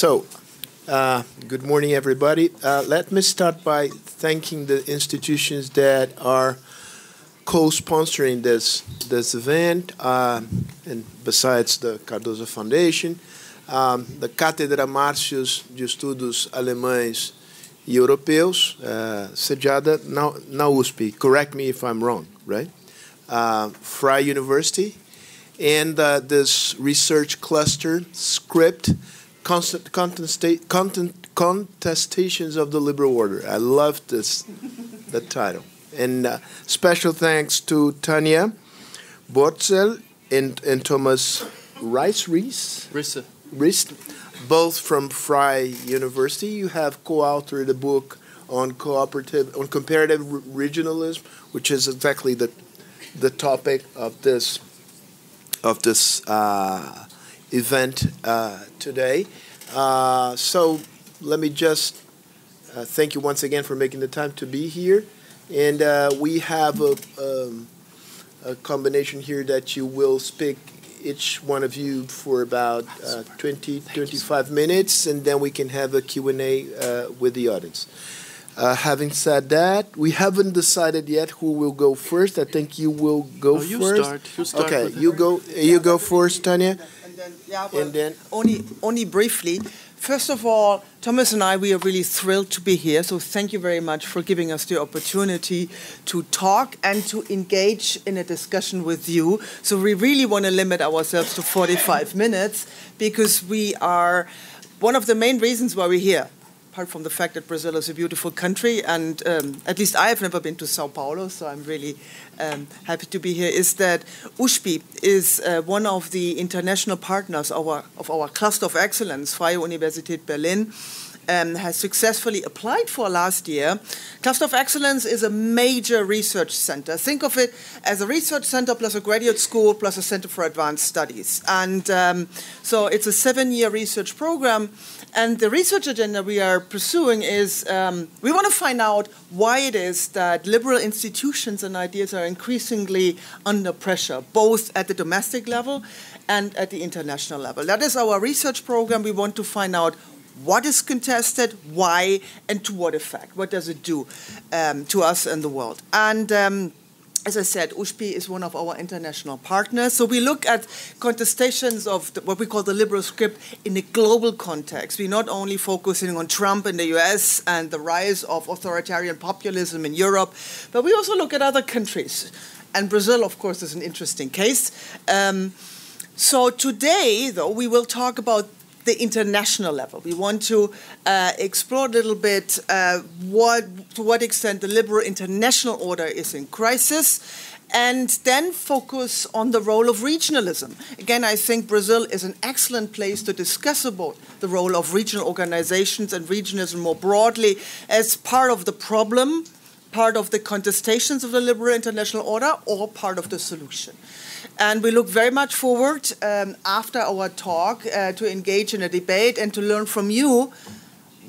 So, uh, good morning, everybody. Uh, let me start by thanking the institutions that are co-sponsoring this this event, uh, and besides the Cardoso Foundation, um, the Cátedra Martius de Estudos Alemães e Europeus, uh, sediada na, na USP. Correct me if I'm wrong, right? Uh, Freie University, and uh, this research cluster, Script, constant, contesta- content, Contestations of the Liberal Order. I love this, the title. And uh, special thanks to Tanya Börzel and, and Thomas Rice Reese. Risse. Reese, both from Freie University. You have co-authored a book on cooperative, on comparative regionalism, which is exactly the the topic of this of this uh, event uh, today. Uh, so let me just uh, thank you once again for making the time to be here. And uh, we have a, um, a combination here that you will speak, each one of you, for about uh, 20, 25 minutes, and then we can have a Q&A uh, with the audience. Uh, having said that, we haven't decided yet who will go first. I think you will go No, you first. start. You start okay, with it. you go. You go first, Tanya, And then, yeah, well, and then only, only briefly. First of all, Thomas and I, we are really thrilled to be here. So thank you very much for giving us the opportunity to talk and to engage in a discussion with you. So we really want to limit ourselves to 45 minutes because we are one of the main reasons why we're here. Apart from the fact that Brazil is a beautiful country, and um, at least I have never been to Sao Paulo, so I'm really um, happy to be here. Is that USPI is uh, one of the international partners of our, of our cluster of excellence, Freie Universität Berlin, um, has successfully applied for last year. Cluster of Excellence is a major research center. Think of it as a research center plus a graduate school plus a center for advanced studies. And um, so it's a seven year research program. And the research agenda we are pursuing is um, we want to find out why it is that liberal institutions and ideas are increasingly under pressure, both at the domestic level and at the international level. That is our research program. We want to find out what is contested, why, and to what effect. What does it do um, to us and the world? And um, as I said, USPI is one of our international partners. So we look at contestations of the, what we call the liberal script in a global context. We're not only focusing on Trump in the US and the rise of authoritarian populism in Europe, but we also look at other countries. And Brazil, of course, is an interesting case. Um, so today, though, we will talk about the international level. We want to uh, explore a little bit uh, what, to what extent the liberal international order is in crisis, and then focus on the role of regionalism. Again, I think Brazil is an excellent place to discuss about the role of regional organizations and regionalism more broadly as part of the problem, part of the contestations of the liberal international order, or part of the solution. And we look very much forward um, after our talk uh, to engage in a debate and to learn from you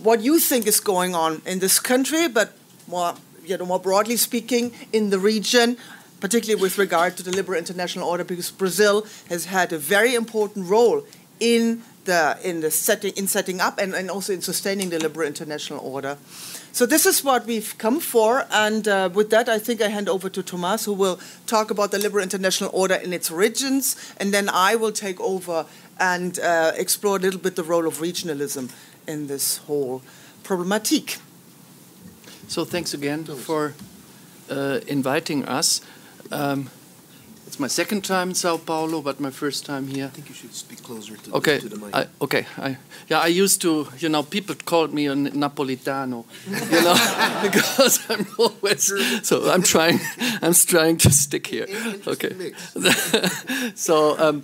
what you think is going on in this country, but more, you know, more broadly speaking, in the region, particularly with regard to the liberal international order, because Brazil has had a very important role in the in the setting in setting up and, and also in sustaining the liberal international order. So this is what we've come for, and uh, with that, I think I hand over to Thomas, who will talk about the liberal international order in its origins, and then I will take over and uh, explore a little bit the role of regionalism in this whole problematique. So thanks again for uh, inviting us. Um, it's my second time in Sao Paulo, but my first time here. I think you should speak closer to, Okay, to the mic. I, okay. I, yeah, I used to, you know, people called me a Napolitano, you know, because I'm always. So I'm trying, I'm trying to stick here. Okay. so. Um,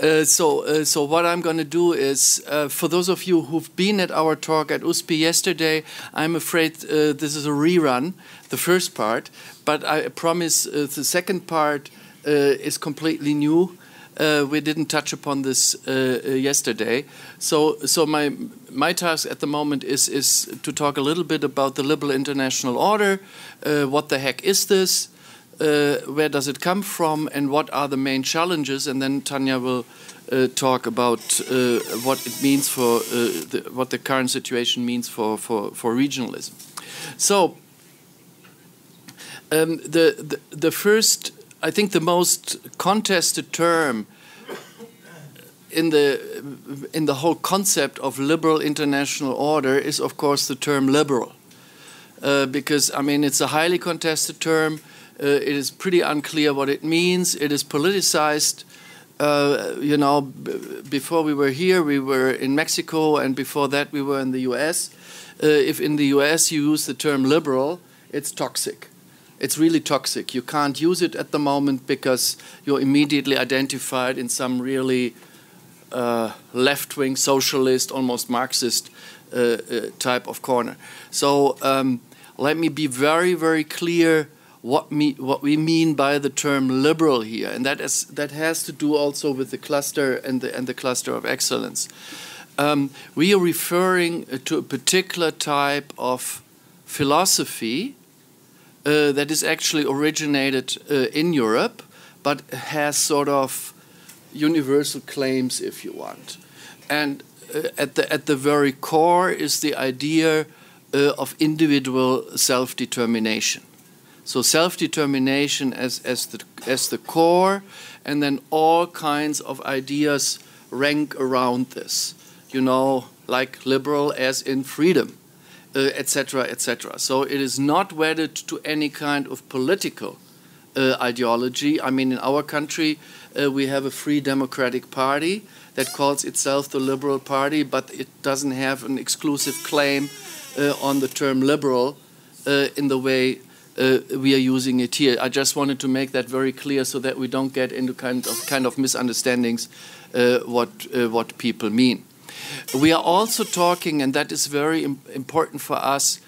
uh, so, uh, so what I'm going to do is, uh, for those of you who've been at our talk at USP yesterday, I'm afraid uh, this is a rerun, the first part, but I promise uh, the second part uh, is completely new. we didn't touch upon this yesterday, so so my my task at the moment is is to talk a little bit about the liberal international order. what the heck is this? uh, where does it come from and what are the main challenges and then Tanya will uh, talk about uh, what it means for the, what the current situation means for, for, for regionalism. So, um, the, the, the first, I think, the most contested term in the in the whole concept of liberal international order is, of course, the term liberal, uh, because I mean it's a highly contested term. Uh, it is pretty unclear what it means. It is politicized. Uh, you know, before we were here, we were in Mexico, and before that, we were in the U.S. Uh, if in the U.S. you use the term liberal, it's toxic it's really toxic. You can't use it at the moment because you're immediately identified in some really uh, left wing socialist, almost Marxist uh, uh, type of corner. So um, let me be very, very clear what, me, what we mean by the term liberal here, and that, is, that has to do also with the cluster and the, and the cluster of excellence. Um, we are referring to a particular type of philosophy uh, that is actually originated uh, in Europe, but has sort of universal claims, if you want. And uh, at the at the very core is the idea uh, of individual self-determination. So self-determination as as the as the core, and then all kinds of ideas rank around this. You know, like liberal as in freedom, etc., uh, etc. Et so it is not wedded to any kind of political uh, ideology. I mean, in our country, uh, we have a free democratic party that calls itself the Liberal Party, but it doesn't have an exclusive claim uh, on the term liberal uh, in the way uh, we are using it here. I just wanted to make that very clear so that we don't get into kind of kind of misunderstandings uh, what what people mean. We are also talking, and that is very important for us.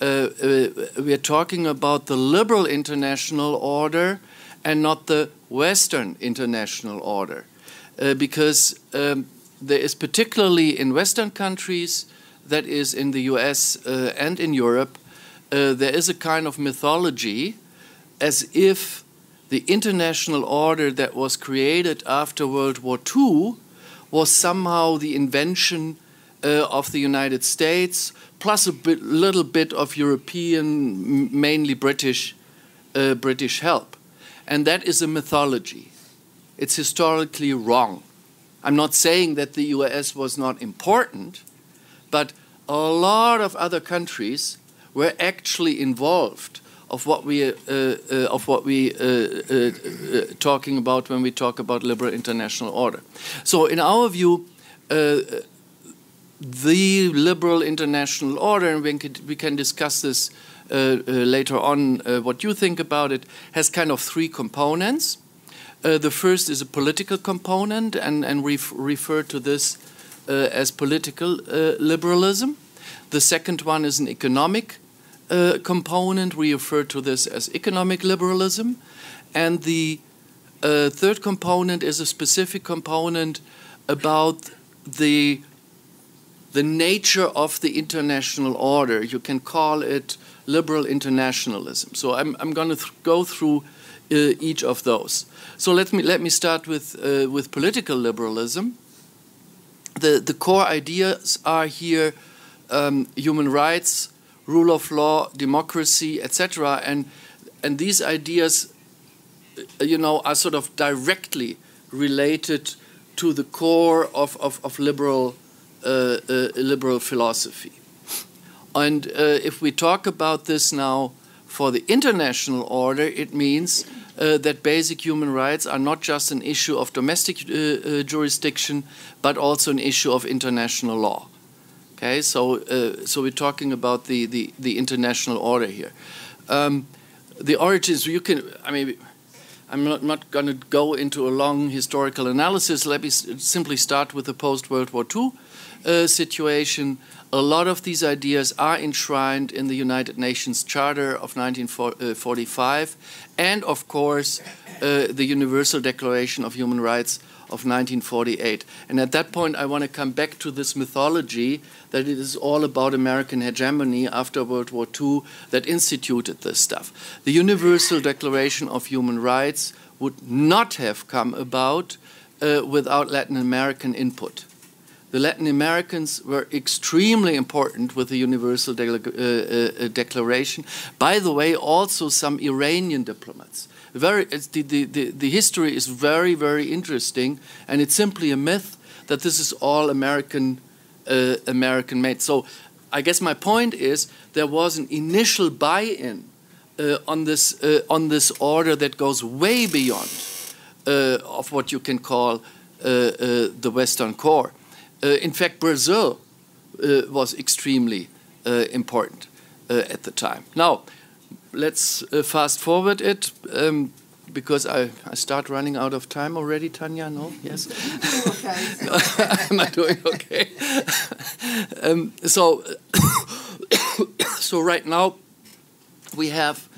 Uh, uh, we are talking about the liberal international order and not the Western international order. Uh, because um, there is, particularly in Western countries, that is in the US uh, and in Europe, uh, there is a kind of mythology as if the international order that was created after World War II was somehow the invention uh, of the United States, plus a bit, little bit of European, mainly British, uh, British help. And that is a mythology. It's historically wrong. I'm not saying that the US was not important, but a lot of other countries were actually involved of what we uh, uh, of what we uh, uh, uh, talking about when we talk about liberal international order. So, in our view, uh, the liberal international order, and we can, we can discuss this later on. what you think about it has kind of three components. the first is a political component, and and we refer to this as political liberalism. The second one is an economic uh, component. We refer to this as economic liberalism. And the uh, third component is a specific component about the the nature of the international order. You can call it liberal internationalism. So I'm, I'm going to th go through uh, each of those. So let me let me start with uh, with political liberalism. The the core ideas are here um, human rights, rule of law, democracy, etc. And and these ideas, uh, you know, are sort of directly related to the core of, of, of liberal uh, uh, liberal philosophy. And uh, if we talk about this now for the international order, it means uh, that basic human rights are not just an issue of domestic uh, jurisdiction, but also an issue of international law. Okay, so uh, so we're talking about the, the, the international order here. Um, the origins, you can, I mean, I'm not, not going to go into a long historical analysis. Let me simply start with the post World War II uh, situation. A lot of these ideas are enshrined in the United Nations Charter of 1945 and, of course, uh, the Universal Declaration of Human Rights of 1948. And at that point, I want to come back to this mythology that it is all about American hegemony after World War II that instituted this stuff. The Universal Declaration of Human Rights would not have come about uh, without Latin American input. The Latin Americans were extremely important with the Universal De uh, uh, Declaration. By the way, also some Iranian diplomats. Very, the, the, the, the history is very, very interesting, and it's simply a myth that this is all American, uh, American made. So, I guess my point is there was an initial buy-in uh, on this uh, on this order that goes way beyond uh, of what you can call the Western core. in fact, Brazil was extremely important at the time. Now, let's fast forward it. Um, because I, I start running out of time already, Tanya? No? Yes? Am I doing okay? um, so, so right now we have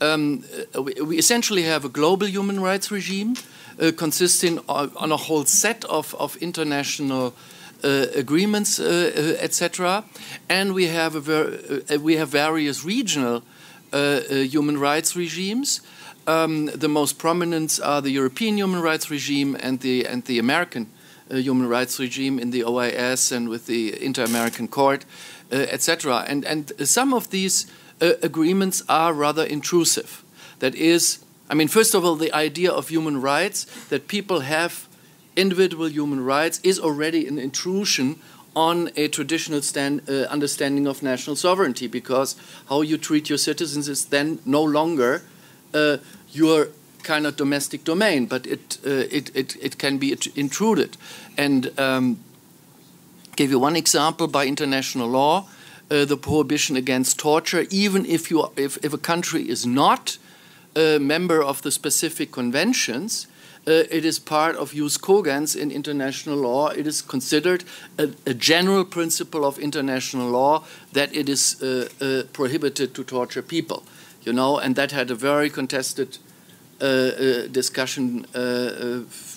um, we, we, essentially have a global human rights regime uh, consisting of, on a whole set of, of international uh, agreements, uh, uh etc. And we have a ver- uh, we have various regional uh, human rights regimes. Um, the most prominent are the European human rights regime and the and the American human rights regime in the OAS and with the Inter-American Court, etc. And and some of these uh, agreements are rather intrusive. That is, I mean, first of all, the idea of human rights, that people have individual human rights, is already an intrusion on a traditional stand, uh, understanding of national sovereignty because how you treat your citizens is then no longer uh, your kind of domestic domain, but it, uh, it, it, it can be intruded. And um, give you one example by international law uh, the prohibition against torture, even if, you, if, if a country is not a member of the specific conventions. Uh, it is part of jus cogens in international law. It is considered a, a general principle of international law that it is uh, uh, prohibited to torture people. You know, and that had a very contested discussion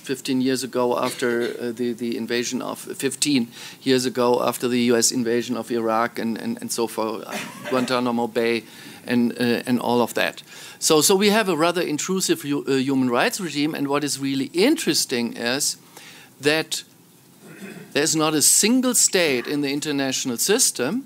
15 years ago after uh, the, the invasion of 15 years ago after the US invasion of Iraq and, and, and so forth, Guantanamo Bay and, uh, and all of that. So, so we have a rather intrusive uh, human rights regime, and what is really interesting is that there's not a single state in the international system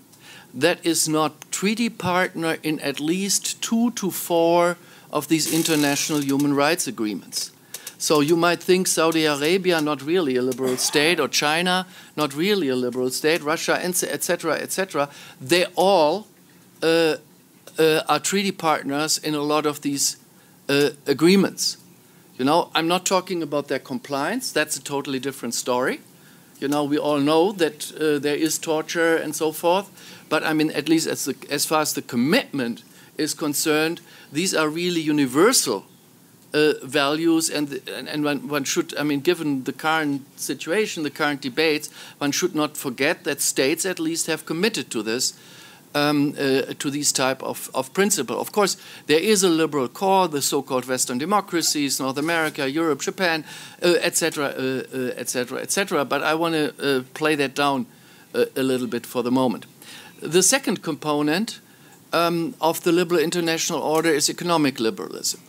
that is not treaty partner in at least two to four of these international human rights agreements. So you might think Saudi Arabia not really a liberal state, or China not really a liberal state, Russia, etc., etc. They all uh, are treaty partners in a lot of these uh, agreements. You know, I'm not talking about their compliance. That's a totally different story. You know, we all know that uh, there is torture and so forth. But I mean, at least as, the, as far as the commitment is concerned, these are really universal uh, values and, and, and one, one, should, I mean, given the current situation, the current debates, one should not forget that states at least have committed to this, um, uh, to these type of, of principle. Of course, there is a liberal core, the so-called Western democracies, North America, Europe, Japan, etc., etc., etc. But I want to uh, play that down a, a little bit for the moment. The second component um, of the liberal international order is economic liberalism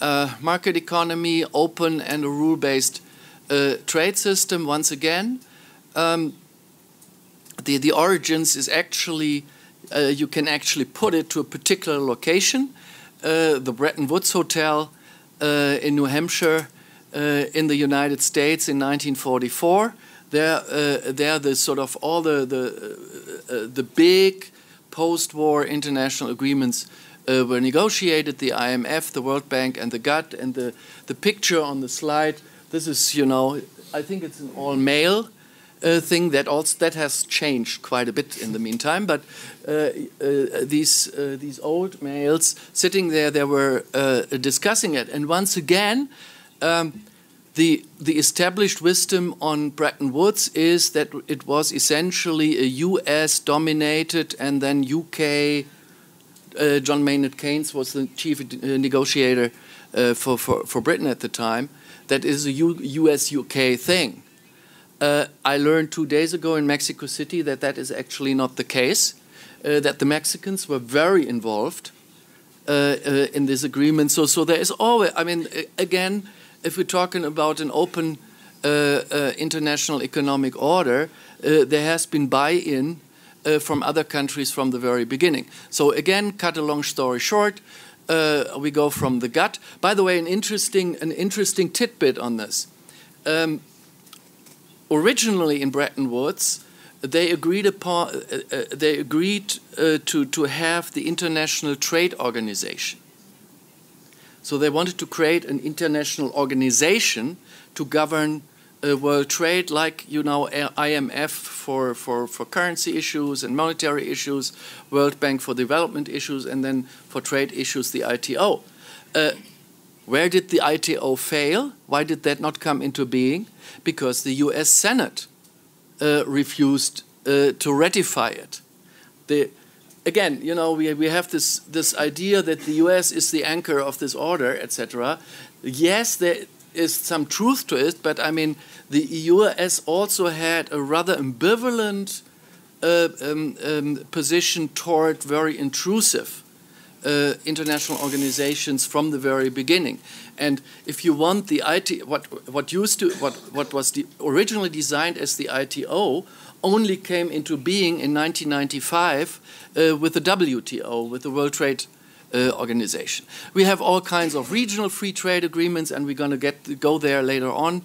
uh, market economy, open and a rule-based uh, trade system. Once again, um, the the origins is actually uh, you can actually put it to a particular location, uh, the Bretton Woods Hotel uh, in New Hampshire, uh, in the United States in 1944. There, there, the sort of all the the the big post-war international agreements uh, were negotiated the IMF, the World Bank, and the GATT. And the, the picture on the slide, this is, you know, I think it's an all male uh, thing that also that has changed quite a bit in the meantime. But uh, uh these uh, these old males sitting there, they were uh, discussing it, and once again. Um, the, the established wisdom on Bretton Woods is that it was essentially a US dominated and then UK uh, John Maynard Keynes was the chief negotiator uh, for, for, for Britain at the time. That is a U US UK thing. Uh, I learned two days ago in Mexico City that that is actually not the case, uh, that the Mexicans were very involved uh, in this agreement. So, so there is always, I mean, again, if we're talking about an open uh, uh, international economic order, uh, there has been buy-in uh, from other countries from the very beginning. So again, cut a long story short, uh, we go from the GATT. By the way, an interesting, an interesting tidbit on this. Um, originally in Bretton Woods, they agreed upon, uh, uh, they agreed uh, to to have the International Trade Organization. So they wanted to create an international organization to govern uh, world trade, like you know IMF for, for, for currency issues and monetary issues, World Bank for development issues, and then for trade issues the ITO. Where did the ITO fail? Why did that not come into being? Because the U.S. Senate uh, refused uh, to ratify it. The, again, you know, we, we have this, this idea that the US is the anchor of this order, etc. Yes, there is some truth to it, but I mean, the US also had a rather ambivalent uh, um, um, position toward very intrusive uh, international organizations from the very beginning. And if you want the IT, what what used to what what was the, originally designed as the ITO only came into being in 1995 uh, with the WTO, with the World Trade uh, Organization. We have all kinds of regional free trade agreements, and we're going to get go there later on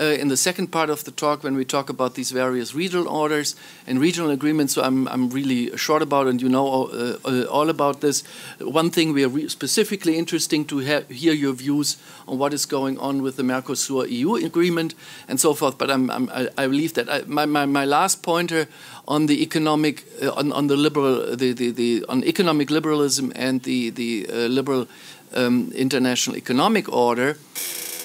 uh, in the second part of the talk when we talk about these various regional orders and regional agreements. So I'm, I'm really short about, and you know uh, uh, all about this. One thing we are specifically interesting to hear your views on what is going on with the Mercosur EU agreement and so forth. But I'm, I'm, I, believe that I, my, my, my last pointer on the economic uh, on, on the liberal the, the, the on economic liberalism and the the uh, liberal um, international economic order.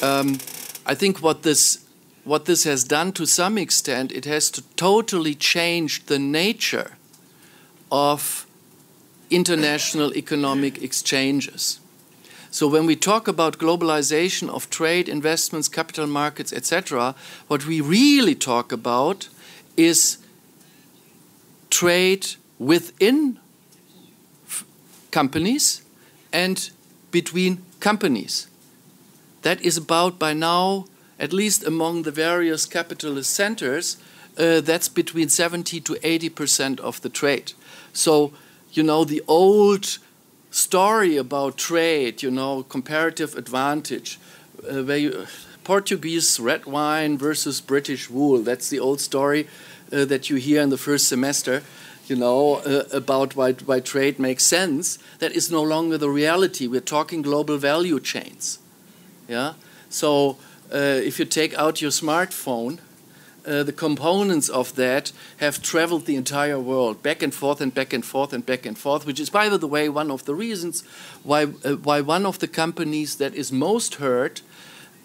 Um, I think what this what this has done to some extent, it has to totally change the nature of international economic exchanges. So when we talk about globalization of trade, investments, capital markets, etc., what we really talk about is trade within companies and between companies. That is about by now at least among the various capitalist centers, uh, that's between 70 to 80 percent of the trade. So, you know, the old story about trade, you know, comparative advantage, uh, where you, Portuguese red wine versus British wool, that's the old story uh, that you hear in the first semester. You know, uh, about why, why trade makes sense. That is no longer the reality. We're talking global value chains. Yeah? So, if you take out your smartphone, uh, the components of that have traveled the entire world back and forth and back and forth and back and forth, which is, by the way, one of the reasons why, uh, why one of the companies that is most hurt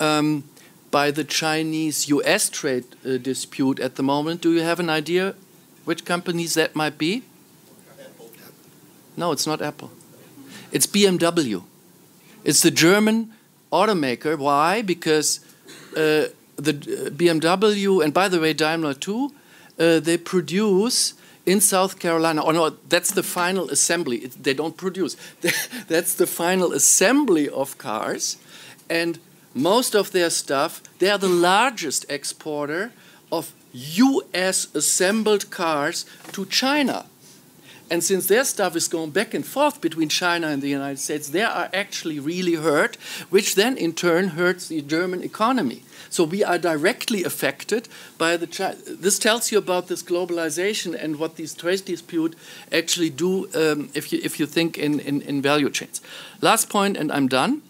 um, by the Chinese US trade uh, dispute at the moment. Do you have an idea which companies that might be? No, it's not Apple. It's BMW. It's the German automaker. Why? Because uh, the uh, BMW, and by the way, Daimler too, uh, they produce in South Carolina. Oh no, that's the final assembly. It, they don't produce. that's the final assembly of cars, and most of their stuff. They are the largest exporter of U.S. assembled cars to China. And since their stuff is going back and forth between China and the United States, they are actually really hurt, which then in turn hurts the German economy. So we are directly affected by the. This tells you about this globalization and what these trade disputes actually do um, if you if you think in, in, in value chains. Last point, and I'm done.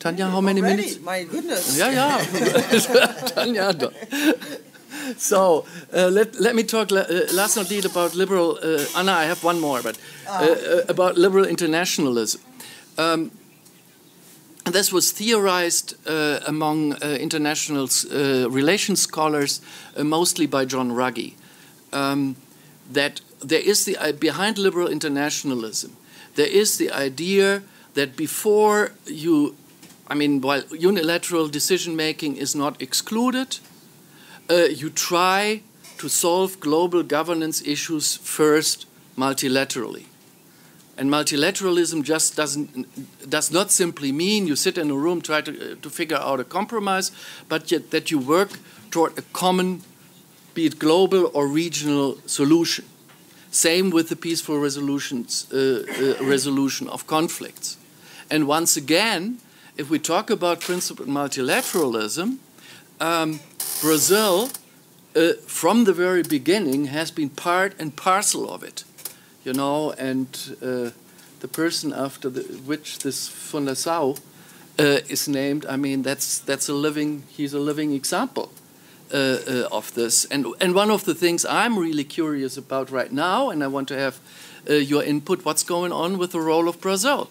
Tanya, how many Already? minutes? My goodness. Yeah, yeah. Tanya, so uh, let, let me talk uh, last not least about liberal. Uh, Anna, I have one more, but uh, ah. uh, about liberal internationalism. Um, this was theorized uh, among international relations scholars, mostly by John Ruggie, um, that there is the behind liberal internationalism. There is the idea that before you, I mean, while unilateral decision making is not excluded, uh, you try to solve global governance issues first multilaterally. And multilateralism just doesn't does not simply mean you sit in a room try to to figure out a compromise, but yet that you work toward a common, be it global or regional solution. Same with the peaceful resolutions, uh, uh, resolution of conflicts. And once again, if we talk about principled multilateralism, um, Brazil, uh, from the very beginning, has been part and parcel of it. You know, and uh, the person after the, which this Fundação uh, is named, I mean, that's that's a living. He's a living example. Uh, uh, of this. And, and one of the things I'm really curious about right now, and I want to have uh, your input, what's going on with the role of Brazil?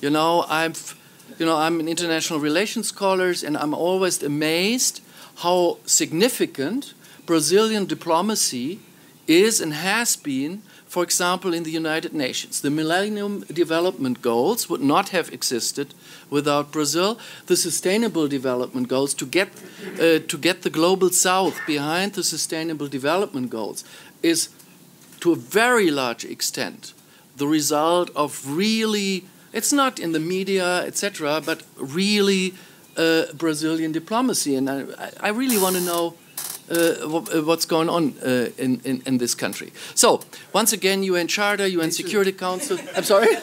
You know, I'm, you know, I'm an international relations scholar, and I'm always amazed how significant Brazilian diplomacy is and has been for example, in the United Nations. The Millennium Development Goals would not have existed without Brazil. The Sustainable Development Goals, to get, uh, to get the Global South behind the Sustainable Development Goals, is to a very large extent the result of really, it's not in the media, etc., but really uh, Brazilian diplomacy. And I, I really want to know uh, uh, what's going on uh, in, in, in, this country. So, once again, UN Charter, UN Me Security too. Council. I'm sorry?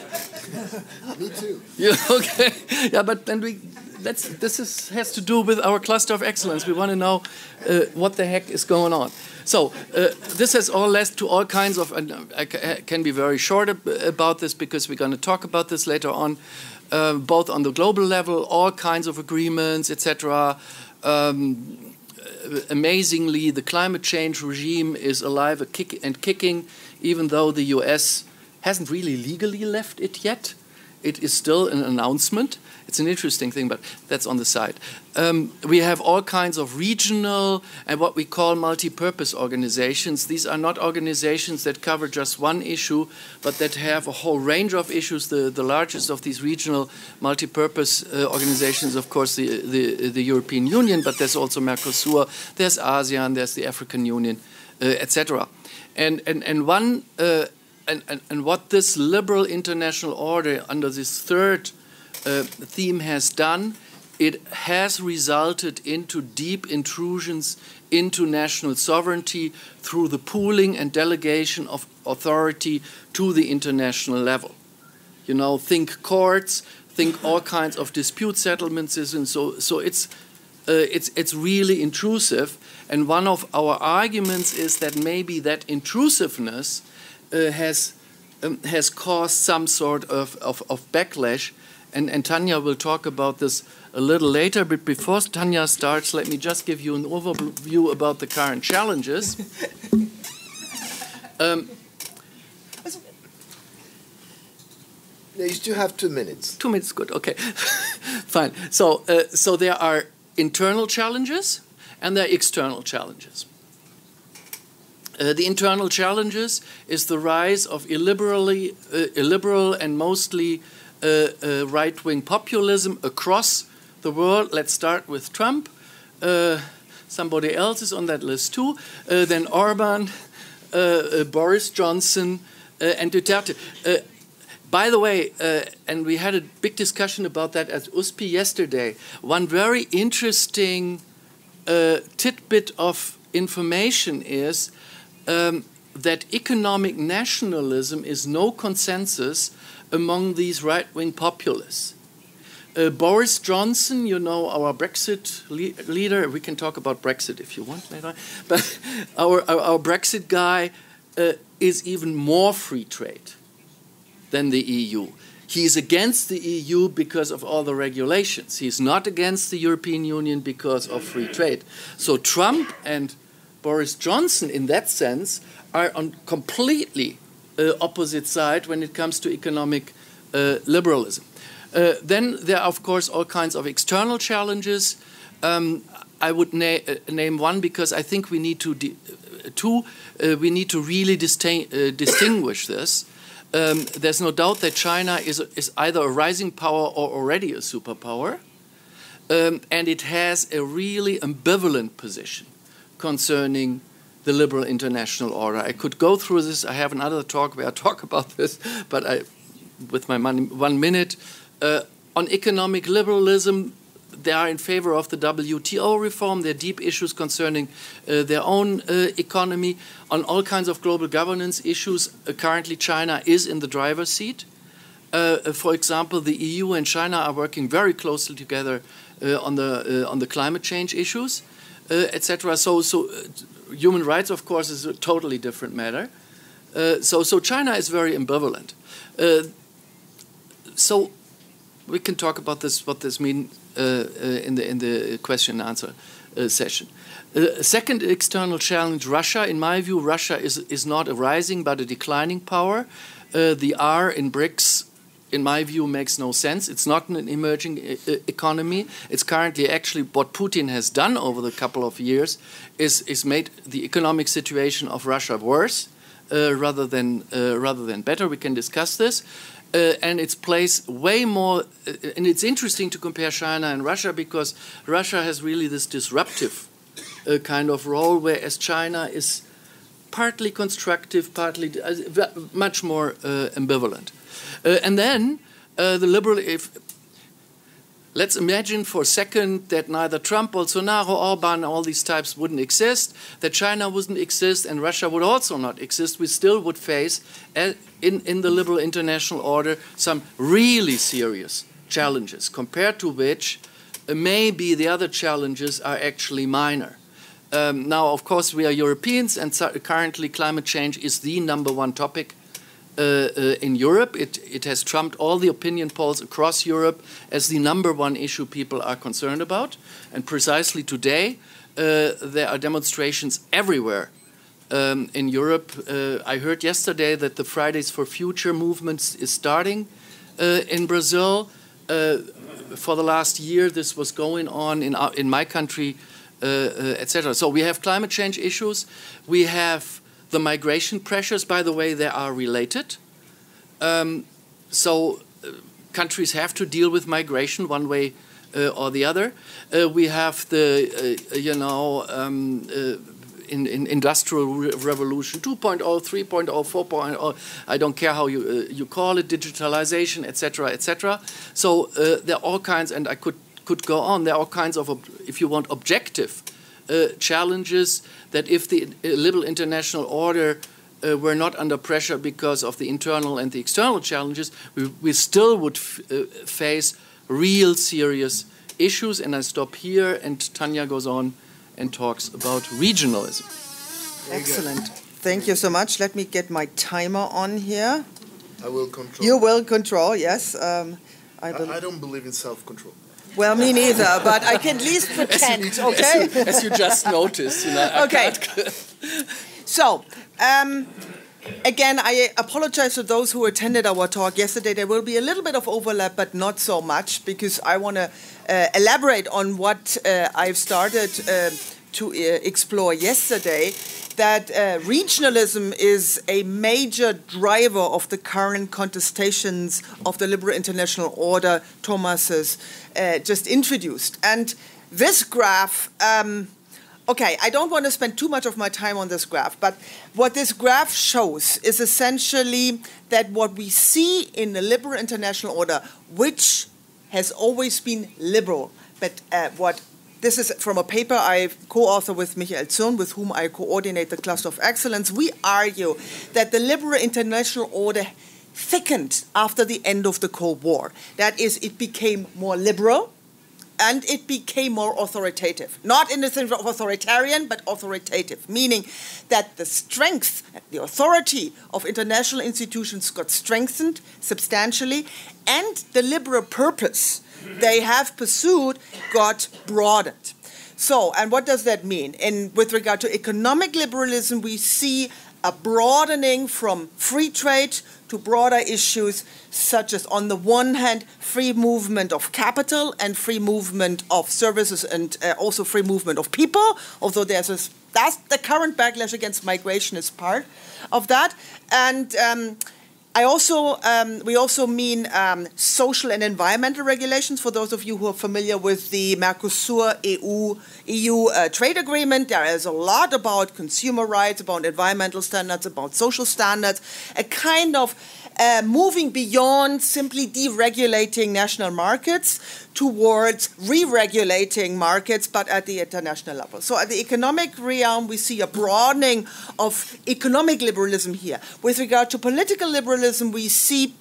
Me too. Yeah, okay. Yeah, but then we. That's, this is, has to do with our cluster of excellence. We want to know uh, what the heck is going on. So uh, this has all led to all kinds of. And I can be very short about this because we're going to talk about this later on, uh, both on the global level, all kinds of agreements, etc. Um, amazingly, the climate change regime is alive and kicking, even though the US hasn't really legally left it yet. It is still an announcement. It's an interesting thing, but that's on the side. Um, we have all kinds of regional and what we call multi purpose organizations. These are not organizations that cover just one issue, but that have a whole range of issues. The, the largest of these regional multi purpose uh, organizations, of course, the, the, the, European Union, but there's also Mercosur, there's ASEAN, there's the African Union, uh, etc. And, and, and one. Uh, and, and, and what this liberal international order under this third uh, theme has done, it has resulted into deep intrusions into national sovereignty through the pooling and delegation of authority to the international level. You know, think courts, think all kinds of dispute settlement systems. So, so it's uh, it's it's really intrusive. And one of our arguments is that maybe that intrusiveness uh, has um, has caused some sort of, of, of backlash and, and Tanya will talk about this a little later. But before Tanya starts, let me just give you an overview about the current challenges. um, you still have two minutes. Two minutes, good. Okay, fine. So, uh, so there are internal challenges and there are external challenges. Uh, the internal challenges is the rise of illiberally, uh, illiberal and mostly right wing populism across the world. Let's start with Trump. Uh, somebody else is on that list too. then Orban, Boris Johnson, and Duterte. By the way, uh, and we had a big discussion about that at USPI yesterday. One very interesting uh, tidbit of information is um, that economic nationalism is no consensus among these right wing populists. Uh, Boris Johnson, you know, our Brexit le leader, we can talk about Brexit if you want later, but our, our, our Brexit guy uh, is even more free trade than the EU. He is against the EU because of all the regulations. He's not against the European Union because of free trade. So Trump and Boris Johnson, in that sense, are on completely uh, opposite side when it comes to economic uh, liberalism. Uh, then there are, of course, all kinds of external challenges. Um, I would na name one because I think we need to two. we need to really distinguish this. Um, there's no doubt that China is, is either a rising power or already a superpower. Um, and it has a really ambivalent position concerning the liberal international order. I could go through this. I have another talk where I talk about this, but I with my money, one minute. Uh, on economic liberalism, they are in favor of the WTO reform. There are deep issues concerning uh, their own uh, economy. On all kinds of global governance issues, uh, currently China is in the driver's seat. Uh, for example, the EU and China are working very closely together uh, on the uh, on the climate change issues, etc. So, so human rights, of course, is a totally different matter. so, so China is very ambivalent. so, we can talk about this, what this means uh, uh, in the in the question and answer uh, session. second external challenge: Russia. In my view, Russia is is not a rising but a declining power. the R in BRICS in my view, makes no sense. It's not an emerging e economy. It's currently actually what Putin has done over the couple of years is, is made the economic situation of Russia worse uh, rather than uh, rather than better. We can discuss this uh, and its place way more. Uh, and it's interesting to compare China and Russia because Russia has really this disruptive uh, kind of role, whereas China is partly constructive, partly uh, much more ambivalent. Uh, and then the liberal, if Let's imagine for a second that neither Trump, Bolsonaro, Orban, all these types wouldn't exist, that China wouldn't exist, and Russia would also not exist. We still would face, in, in the liberal international order, some really serious challenges, compared to which uh, maybe the other challenges are actually minor. Um, now, of course, we are Europeans, and currently climate change is the number one topic uh, uh, in Europe. It, it has trumped all the opinion polls across Europe as the number one issue people are concerned about. And precisely today, uh, there are demonstrations everywhere um, in Europe. Uh, I heard yesterday that the Fridays for Future movement is starting uh, in Brazil. Uh, for the last year, this was going on in, our, in my country, etc. So we have climate change issues. We have the migration pressures, by the way, they are related. Um, so uh, countries have to deal with migration one way uh, or the other. Uh, we have the, uh, you know, um, uh, in, in, industrial re revolution 2.0, 3.0, 4.0, I don't care how you, uh, you call it, digitalization, etc., etc. So there are all kinds, and I could, could go on, there are all kinds of, if you want, objective challenges that if the liberal international order uh, were not under pressure because of the internal and the external challenges, we, we still would uh, face real serious issues. And I stop here, and Tanya goes on and talks about regionalism. Excellent. Thank you so much. Let me get my timer on here. I will control. You will control, yes. Um, I, I, I don't believe in self control. Well, me neither, but I can at least pretend, as you, okay? As you, as you, just noticed, you know. okay. so, um, again, I apologize to those who attended our talk yesterday. There will be a little bit of overlap, but not so much, because I want to uh, elaborate on what uh, I've started uh, to uh, explore yesterday that uh, regionalism is a major driver of the current contestations of the liberal international order Thomas has uh, just introduced. And this graph, um, okay, I don't want to spend too much of my time on this graph, but what this graph shows is essentially that what we see in the liberal international order, which has always been liberal, but uh, what this is from a paper I co-author with Michael Zürn, with whom I coordinate the Cluster of Excellence. We argue that the liberal international order thickened after the end of the Cold War. That is, it became more liberal and it became more authoritative. Not in the sense of authoritarian, but authoritative, meaning that the strength, the authority of international institutions got strengthened substantially, and the liberal purpose they have pursued got broadened. So, and what does that mean? In with regard to economic liberalism, we see a broadening from free trade to broader issues such as, on the one hand, free movement of capital and free movement of services and uh, also free movement of people, although there's a, that's the current backlash against migration is part of that. And um, I also um, we also mean um, social and environmental regulations. For those of you who are familiar with the Mercosur EU EU uh, trade agreement, there is a lot about consumer rights, about environmental standards, about social standards, a kind of uh, moving beyond simply deregulating national markets towards re-regulating markets, but at the international level. So at the economic realm, we see a broadening of economic liberalism here. With regard to political liberalism, we see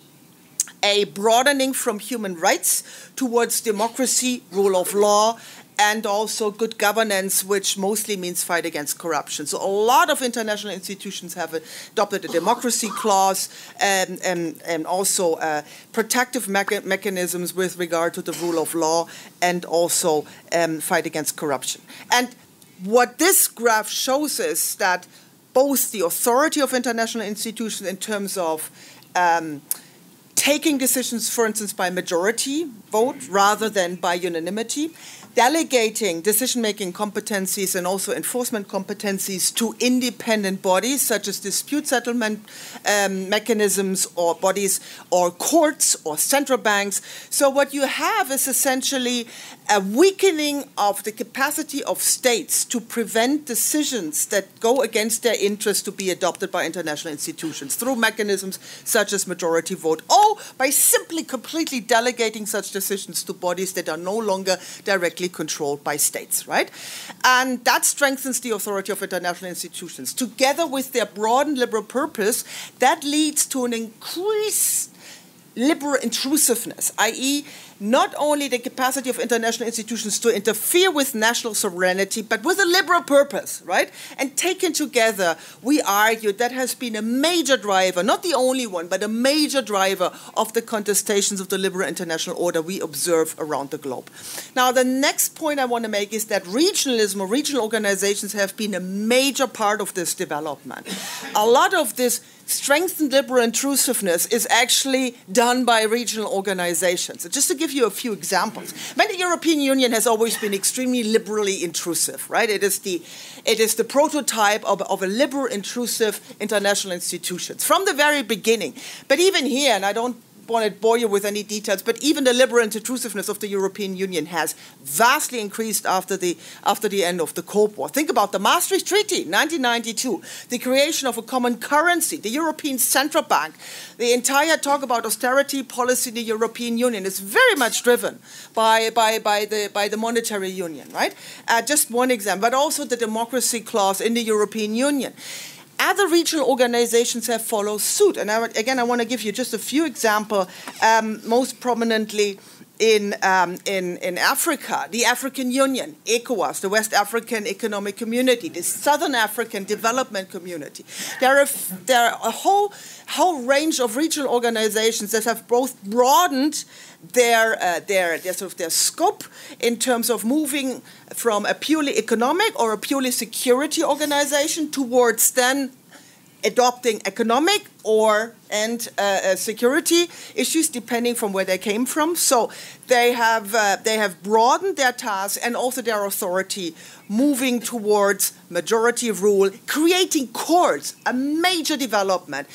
a broadening from human rights towards democracy, rule of law, and also good governance, which mostly means fight against corruption. So a lot of international institutions have adopted a democracy clause and, and, and also uh, protective mecha mechanisms with regard to the rule of law and also um, fight against corruption. And what this graph shows is that both the authority of international institutions in terms of um, taking decisions, for instance, by majority vote rather than by unanimity, delegating decision making competencies and also enforcement competencies to independent bodies such as dispute settlement um, mechanisms or bodies or courts or central banks. So, what you have is essentially a weakening of the capacity of states to prevent decisions that go against their interests to be adopted by international institutions through mechanisms such as majority vote, or by simply completely delegating such decisions to bodies that are no longer directly controlled by states, right? And that strengthens the authority of international institutions. Together with their broadened liberal purpose, that leads to an increased liberal intrusiveness, i.e., not only the capacity of international institutions to interfere with national sovereignty, but with a liberal purpose, right? And taken together, we argue that has been a major driver, not the only one, but a major driver of the contestations of the liberal international order we observe around the globe. Now, the next point I want to make is that regionalism or regional organizations have been a major part of this development. A lot of this strengthened liberal intrusiveness is actually done by regional organizations. Just to give you a few examples, I the European Union has always been extremely liberally intrusive, right? It is the, it is the prototype of, of a liberal intrusive international institutions from the very beginning. But even here, and I don't bore you with any details, but even the liberal intrusiveness of the European Union has vastly increased after the, after the end of the Cold War. Think about the Maastricht Treaty, 1992, the creation of a common currency, the European Central Bank, the entire talk about austerity policy in the European Union is very much driven by, by, by, the, by the monetary union, right? Uh, just one example, but also the democracy clause in the European Union other regional organizations have followed suit. And I, again, I want to give you just a few examples, um, most prominently in, um, in, in Africa, the African Union, ECOWAS, the West African Economic Community, the Southern African Development Community. There are, there are a whole, whole range of regional organizations that have both broadened their, uh, their, their, sort of their scope in terms of moving from a purely economic or a purely security organization towards then adopting economic or and uh, uh, security issues depending from where they came from. So they have uh, they have broadened their tasks and also their authority, moving towards majority rule, creating courts, a major development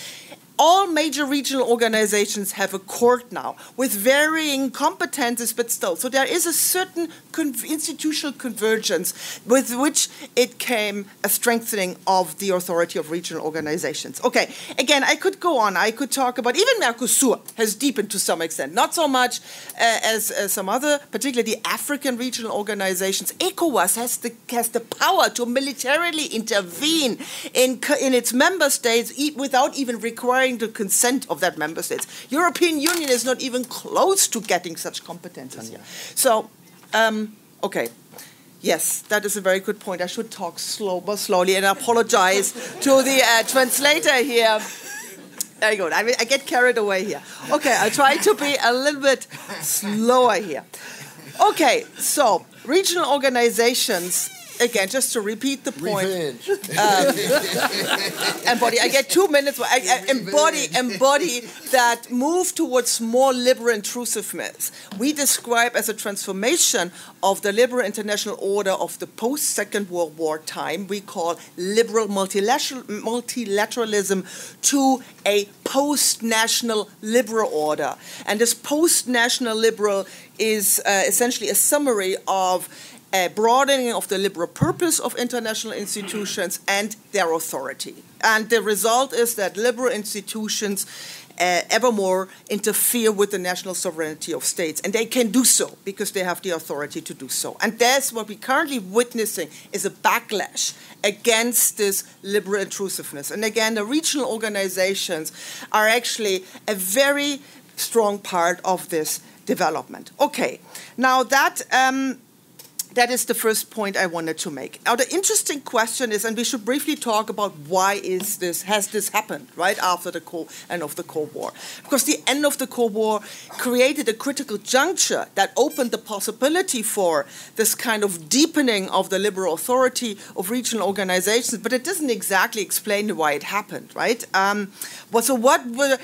all major regional organizations have a court now with varying competences, but still. So there is a certain con- institutional convergence with which it came a strengthening of the authority of regional organizations. Okay, again, I could go on. I could talk about even Mercosur has deepened to some extent, not so much uh, as, as some other, particularly the African regional organizations. ECOWAS has the, has the power to militarily intervene in, in its member states e- without even requiring requiring the consent of that member states. European Union is not even close to getting such competences. So, um, okay. Yes, that is a very good point. I should talk slow, more slowly, and I apologize to the uh, translator here. Very good. I, mean, I get carried away here. Okay, I'll try to be a little bit slower here. Okay, so regional organizations again, just to repeat the point. Revenge. Um, embody. I get two minutes. I, I embody, embody that move towards more liberal intrusiveness. We describe as a transformation of the liberal international order of the post Second World War time. We call liberal multilateral, multilateralism to a post national liberal order. And this post national liberal is uh, essentially a summary of a broadening of the liberal purpose of international institutions and their authority. And the result is that liberal institutions uh, evermore interfere with the national sovereignty of states. And they can do so because they have the authority to do so. And that's what we're currently witnessing is a backlash against this liberal intrusiveness. And again, the regional organizations are actually a very strong part of this development. Okay, now that um, that is the first point I wanted to make. Now the interesting question is, and we should briefly talk about why is this has this happened right after the Cold, end of the Cold War? Because the end of the Cold War created a critical juncture that opened the possibility for this kind of deepening of the liberal authority of regional organizations, but it doesn't exactly explain why it happened, right? Um, well, so what were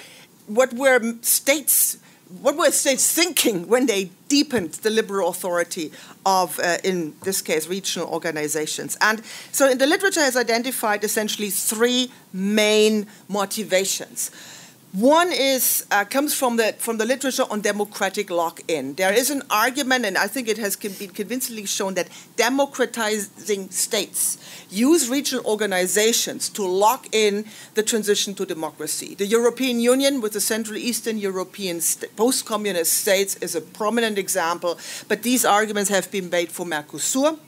what were states what were states thinking when they deepened the liberal authority of, uh, in this case, regional organizations? And so, in the literature, has identified essentially three main motivations. One is uh, comes from the from the literature on democratic lock-in. There is an argument, and I think it has been convincingly shown that democratizing states use regional organizations to lock in the transition to democracy. The European Union, with the Central Eastern European st- post-communist states, is a prominent example. But these arguments have been made for Mercosur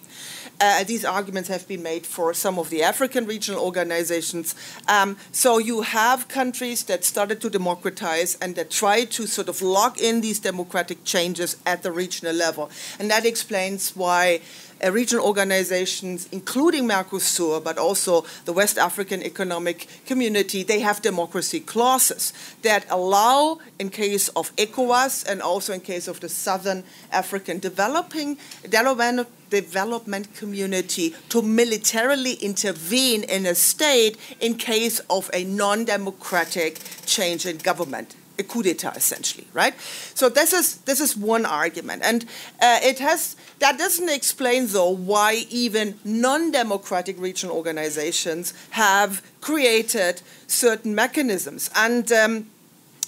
uh, these arguments have been made for some of the African regional organizations. Um, so you have countries that started to democratize and that try to sort of lock in these democratic changes at the regional level. And that explains why Uh, regional organizations, including Mercosur, but also the West African Economic Community, they have democracy clauses that allow, in case of ECOWAS and also in case of the Southern African Developing Development development community to militarily intervene in a state in case of a non democratic change in government a coup d'état essentially right? So this is this is one argument. And uh, it has that doesn't explain though why even non-democratic regional organizations have created certain mechanisms. And um,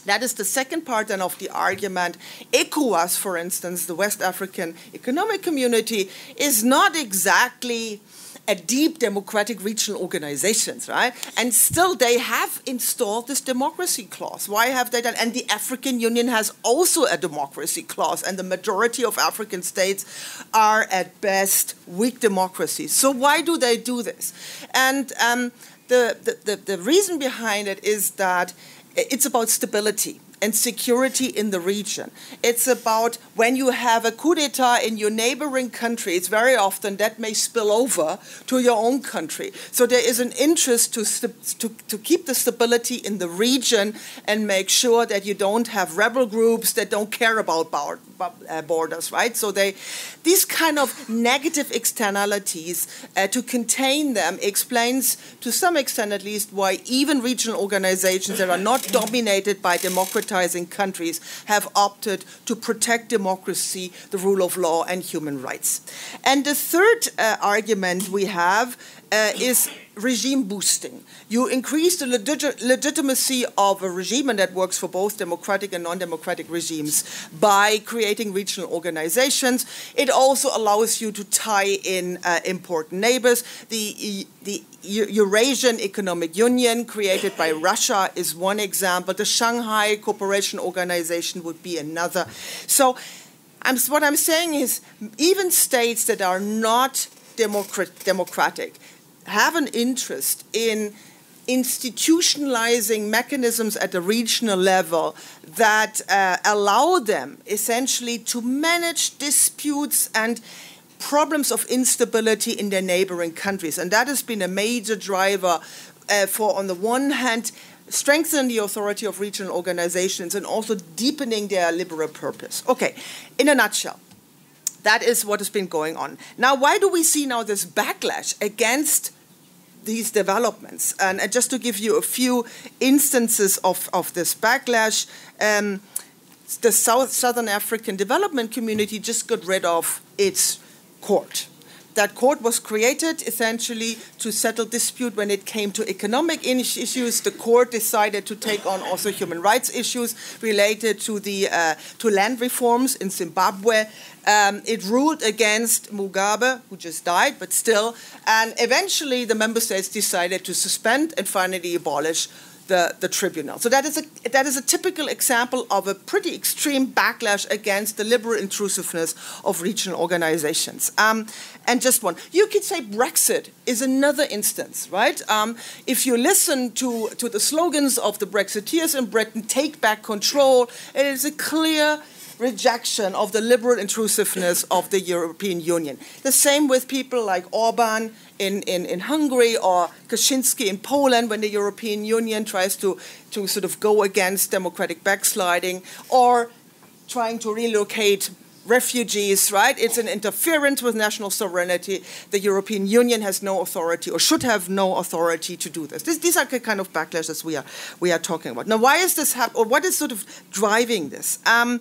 that is the second part then of the argument. ECOWAS, for instance, the West African Economic Community, is not exactly a deep democratic regional organizations, right? And still they have installed this democracy clause. Why have they done? And the African Union has also a democracy clause, and the majority of African states are at best weak democracies. So why do they do this? And um, the, the, the, the reason behind it is that it's about stability and security in the region. It's about when you have a coup d'etat in your neighboring country, it's very often that may spill over to your own country. So there is an interest to, to, to keep the stability in the region and make sure that you don't have rebel groups that don't care about uh, borders, right? So they, these kind of negative externalities, uh, to contain them explains to some extent at least why even regional organizations that are not dominated by democratizing countries have opted to protect democracy, the rule of law, and human rights. And the third uh, argument we have uh, is regime boosting. You increase the legit- legitimacy of a regime, and that works for both democratic and non democratic regimes, by creating regional organizations. It also allows you to tie in uh, important neighbors. The, the Eurasian Economic Union, created by Russia, is one example. The Shanghai Cooperation Organization would be another. So, I'm, what I'm saying is, even states that are not democrat- democratic have an interest in institutionalizing mechanisms at the regional level that uh, allow them essentially to manage disputes and problems of instability in their neighboring countries. And that has been a major driver uh, for, on the one hand, strengthening the authority of regional organizations and also deepening their liberal purpose. Okay, in a nutshell, that is what has been going on. Now, why do we see now this backlash against these developments? And uh, just to give you a few instances of, of this backlash, um, the South, Southern African Development Community just got rid of its court that court was created essentially to settle dispute when it came to economic issues. The court decided to take on also human rights issues related to the uh, to land reforms in Zimbabwe. Um, it ruled against Mugabe, who just died, but still. And eventually, the member states decided to suspend and finally abolish the, the tribunal. So that is, a, that is a typical example of a pretty extreme backlash against the liberal intrusiveness of regional organizations. Um, and just one, you could say Brexit is another instance, right? Um, if you listen to, to the slogans of the Brexiteers in Britain, take back control, it is a clear rejection of the liberal intrusiveness of the European Union. The same with people like Orban in, in, in Hungary or Kaczynski in Poland when the European Union tries to, to sort of go against democratic backsliding or trying to relocate refugees, right? It's an interference with national sovereignty. The European Union has no authority or should have no authority to do this. this these are the kind of backlashes we are, we are talking about. Now, why is this happening, or what is sort of driving this? Um,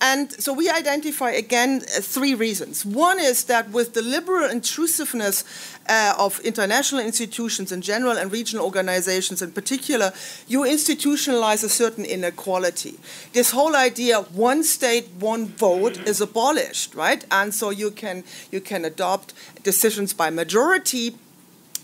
and so we identify again uh, three reasons. One is that with the liberal intrusiveness uh, of international institutions in general and regional organizations in particular, you institutionalize a certain inequality. This whole idea, one state, one vote, is abolished, right? And so you can you can adopt decisions by majority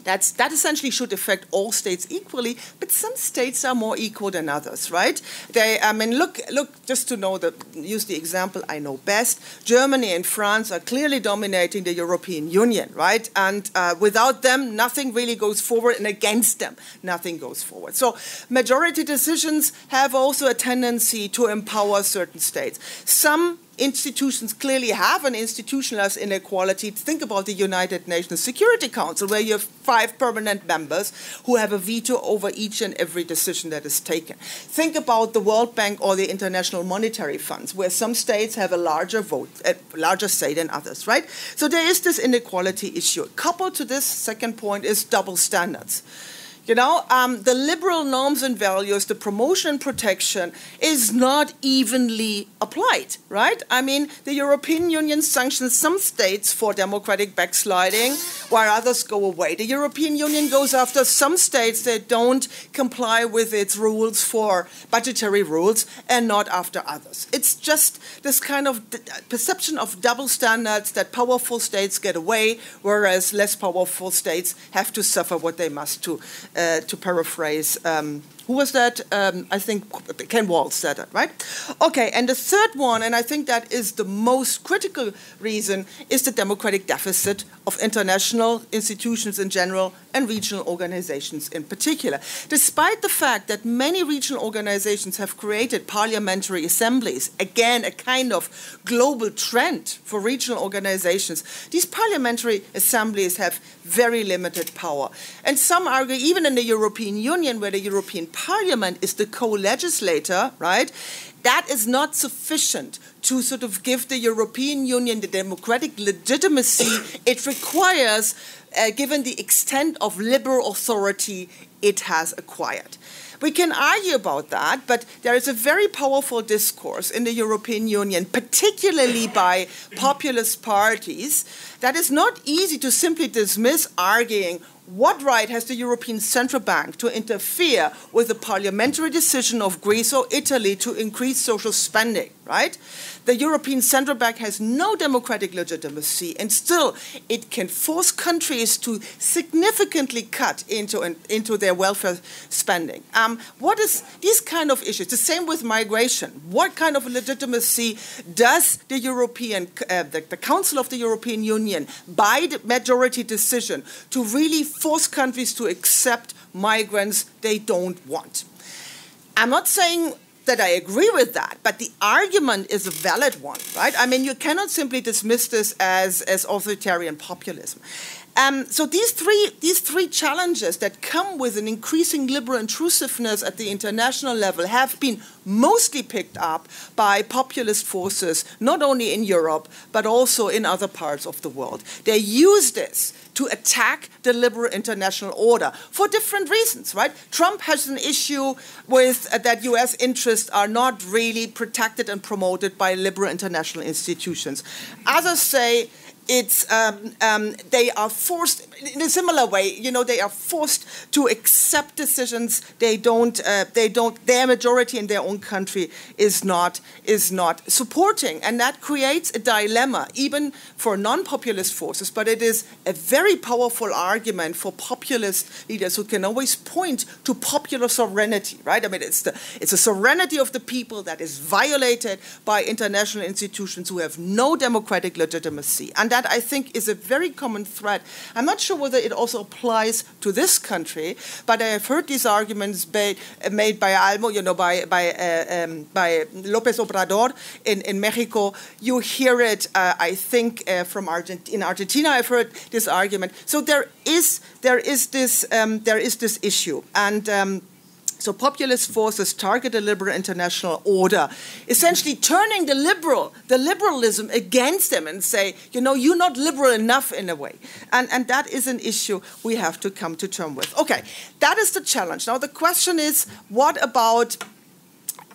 that's, that essentially should affect all states equally, but some states are more equal than others, right? They, I mean, look, look, just to know the, use the example I know best. Germany and France are clearly dominating the European Union, right? And uh, without them, nothing really goes forward, and against them, nothing goes forward. So, majority decisions have also a tendency to empower certain states. Some institutions clearly have an institutionalized inequality. Think about the United Nations Security Council, where you have five permanent members who have a veto over each and every decision that is taken. Think about the World Bank or the International Monetary Funds, where some states have a larger vote, a larger say than others, right? So there is this inequality issue. Coupled to this second point is double standards. You know, um, the liberal norms and values, the promotion and protection is not evenly applied, right? I mean, the European Union sanctions some states for democratic backsliding, while others go away. The European Union goes after some states that don't comply with its rules for budgetary rules and not after others. It's just this kind of perception of double standards that powerful states get away, whereas less powerful states have to suffer what they must uh, to paraphrase um, who was that? Um, I think Ken Waltz said it, right? Okay, and the third one, and I think that is the most critical reason, is the democratic deficit of international institutions in general and regional organizations in particular. Despite the fact that many regional organizations have created parliamentary assemblies, again, a kind of global trend for regional organizations, these parliamentary assemblies have very limited power. And some argue, even in the European Union, where the European Parliament is the co legislator, right? That is not sufficient to sort of give the European Union the democratic legitimacy it requires, uh, given the extent of liberal authority it has acquired. We can argue about that, but there is a very powerful discourse in the European Union, particularly by populist parties, that is not easy to simply dismiss, arguing what right has the European Central Bank to interfere with the parliamentary decision of Greece or Italy to increase social spending, right? The European Central Bank has no democratic legitimacy, and still it can force countries to significantly cut into, into their welfare spending. Um, what is these kind of issues? The same with migration. What kind of legitimacy does the European, uh, the, the Council of the European Union, by the majority decision, to really force countries to accept migrants they don't want? I'm not saying that I agree with that, but the argument is a valid one, right? I mean, you cannot simply dismiss this as, as authoritarian populism. Um, so these three, these three challenges that come with an increasing liberal intrusiveness at the international level have been mostly picked up by populist forces, not only in Europe, but also in other parts of the world. They use this to attack the liberal international order for different reasons, right? Trump has an issue with uh, that US interests are not really protected and promoted by liberal international institutions. Others say it's um, um, they are forced in a similar way you know they are forced to accept decisions they don't uh, they don't their majority in their own country is not is not supporting. And that creates a dilemma even for non-populist forces. But it is a very powerful argument for populist leaders who can always point to popular sovereignty right? I mean it's the it's a sovereignty of the people that is violated by international institutions who have no democratic legitimacy. And that I think is a very common threat. I'm not sure whether it also applies to this country, but I have heard these arguments made, by Almo, you know, by by uh, um, by López Obrador in, in Mexico. You hear it, uh, I think, uh, from Argent- in Argentina. I've heard this argument. So there is there is this um, there is this issue and. Um, so populist forces target the liberal international order, essentially turning the liberal, the liberalism against them and say, you know, you're not liberal enough in a way. And, and that is an issue we have to come to terms with. Okay, that is the challenge. Now the question is, what about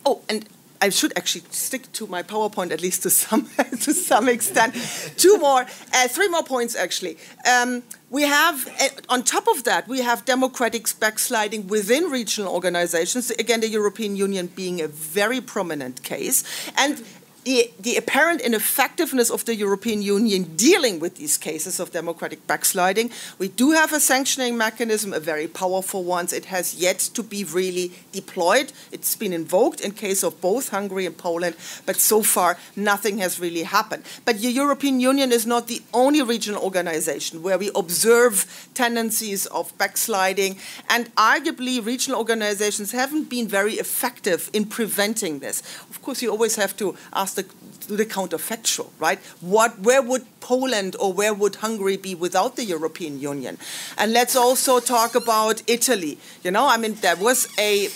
Oh, and I should actually stick to my PowerPoint at least to some to some extent. Two more, uh, three more points actually. Um, we have, uh, on top of that, we have democratic backsliding within regional organizations. Again, the European Union being a very prominent case, and the, the, apparent ineffectiveness of the European Union dealing with these cases of democratic backsliding. We do have a sanctioning mechanism, a very powerful one. It has yet to be really deployed. It's been invoked in case of both Hungary and Poland, but so far nothing has really happened. But the European Union is not the only regional organization where we observe tendencies of backsliding, and arguably regional organizations haven't been very effective in preventing this. Of course, you always have to ask the, the counterfactual, right? What, where would Poland or where would Hungary be without the European Union? And let's also talk about Italy. You know, I mean, there was a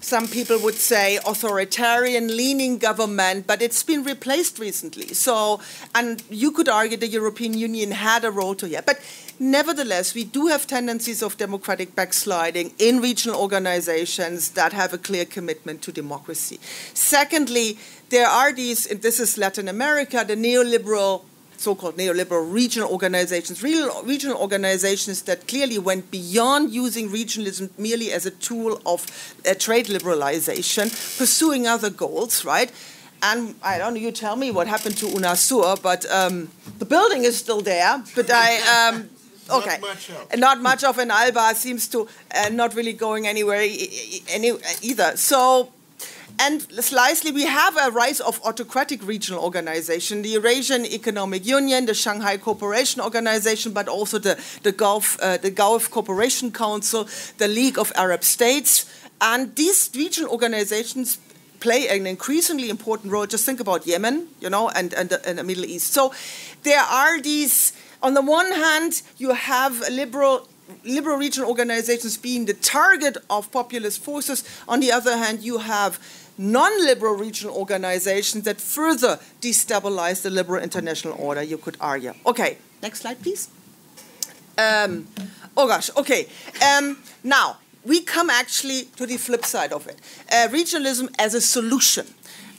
some people would say authoritarian leaning government, but it's been replaced recently. So, and you could argue the European Union had a role to play. But nevertheless, we do have tendencies of democratic backsliding in regional organizations that have a clear commitment to democracy. Secondly, there are these, and this is Latin America, the neoliberal so-called neoliberal regional organizations, real, regional organizations that clearly went beyond using regionalism merely as a tool of uh, trade liberalization, pursuing other goals, right? And I don't know, you tell me what happened to UNASUR, but um, the building is still there. But I, um, okay, not much, not much of an Alba seems to uh, not really going anywhere any, either. So and slightly, we have a rise of autocratic regional organization, the Eurasian Economic Union, the Shanghai Cooperation Organization, but also the, the, Gulf, uh, the Gulf Cooperation Council, the League of Arab States. And these regional organizations play an increasingly important role. Just think about Yemen, you know, and, and, the, and the Middle East. So there are these, on the one hand, you have liberal liberal regional organizations being the target of populist forces. On the other hand, you have non-liberal regional organizations that further destabilize the liberal international order, you could argue. Okay, next slide, please. Um, oh gosh, okay. Um, now, we come actually to the flip side of it. Uh, regionalism as a solution.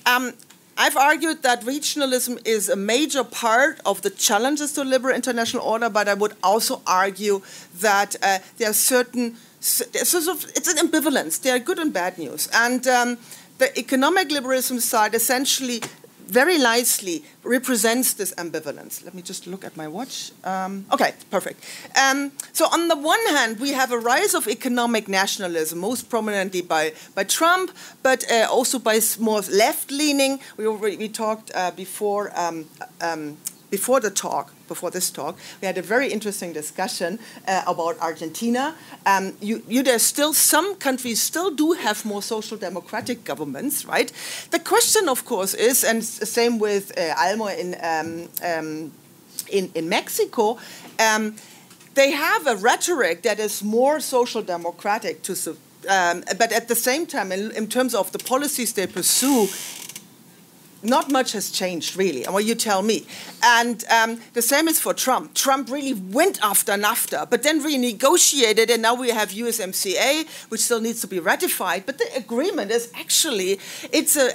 Um, I've argued that regionalism is a major part of the challenges to liberal international order, but I would also argue that uh, there are certain, so it's an ambivalence. There are good and bad news. And um, the economic liberalism side essentially very nicely represents this ambivalence. Let me just look at my watch. Um, okay, perfect. Um, so, on the one hand, we have a rise of economic nationalism, most prominently by, by Trump, but uh, also by more left leaning. We, we talked uh, before, um, um before the talk before this talk, we had a very interesting discussion uh, about Argentina. Um, you, you, there's still some countries still do have more social democratic governments, right? The question, of course, is, and same with uh, Almo in, um, um, in, in Mexico, um, they have a rhetoric that is more social democratic to um, but at the same time, in, in, terms of the policies they pursue, not much has changed really. And well, you tell me. And um, the same is for Trump. Trump really went after NAFTA, but then renegotiated, and now we have USMCA, which still needs to be ratified. But the agreement is actually, it's a,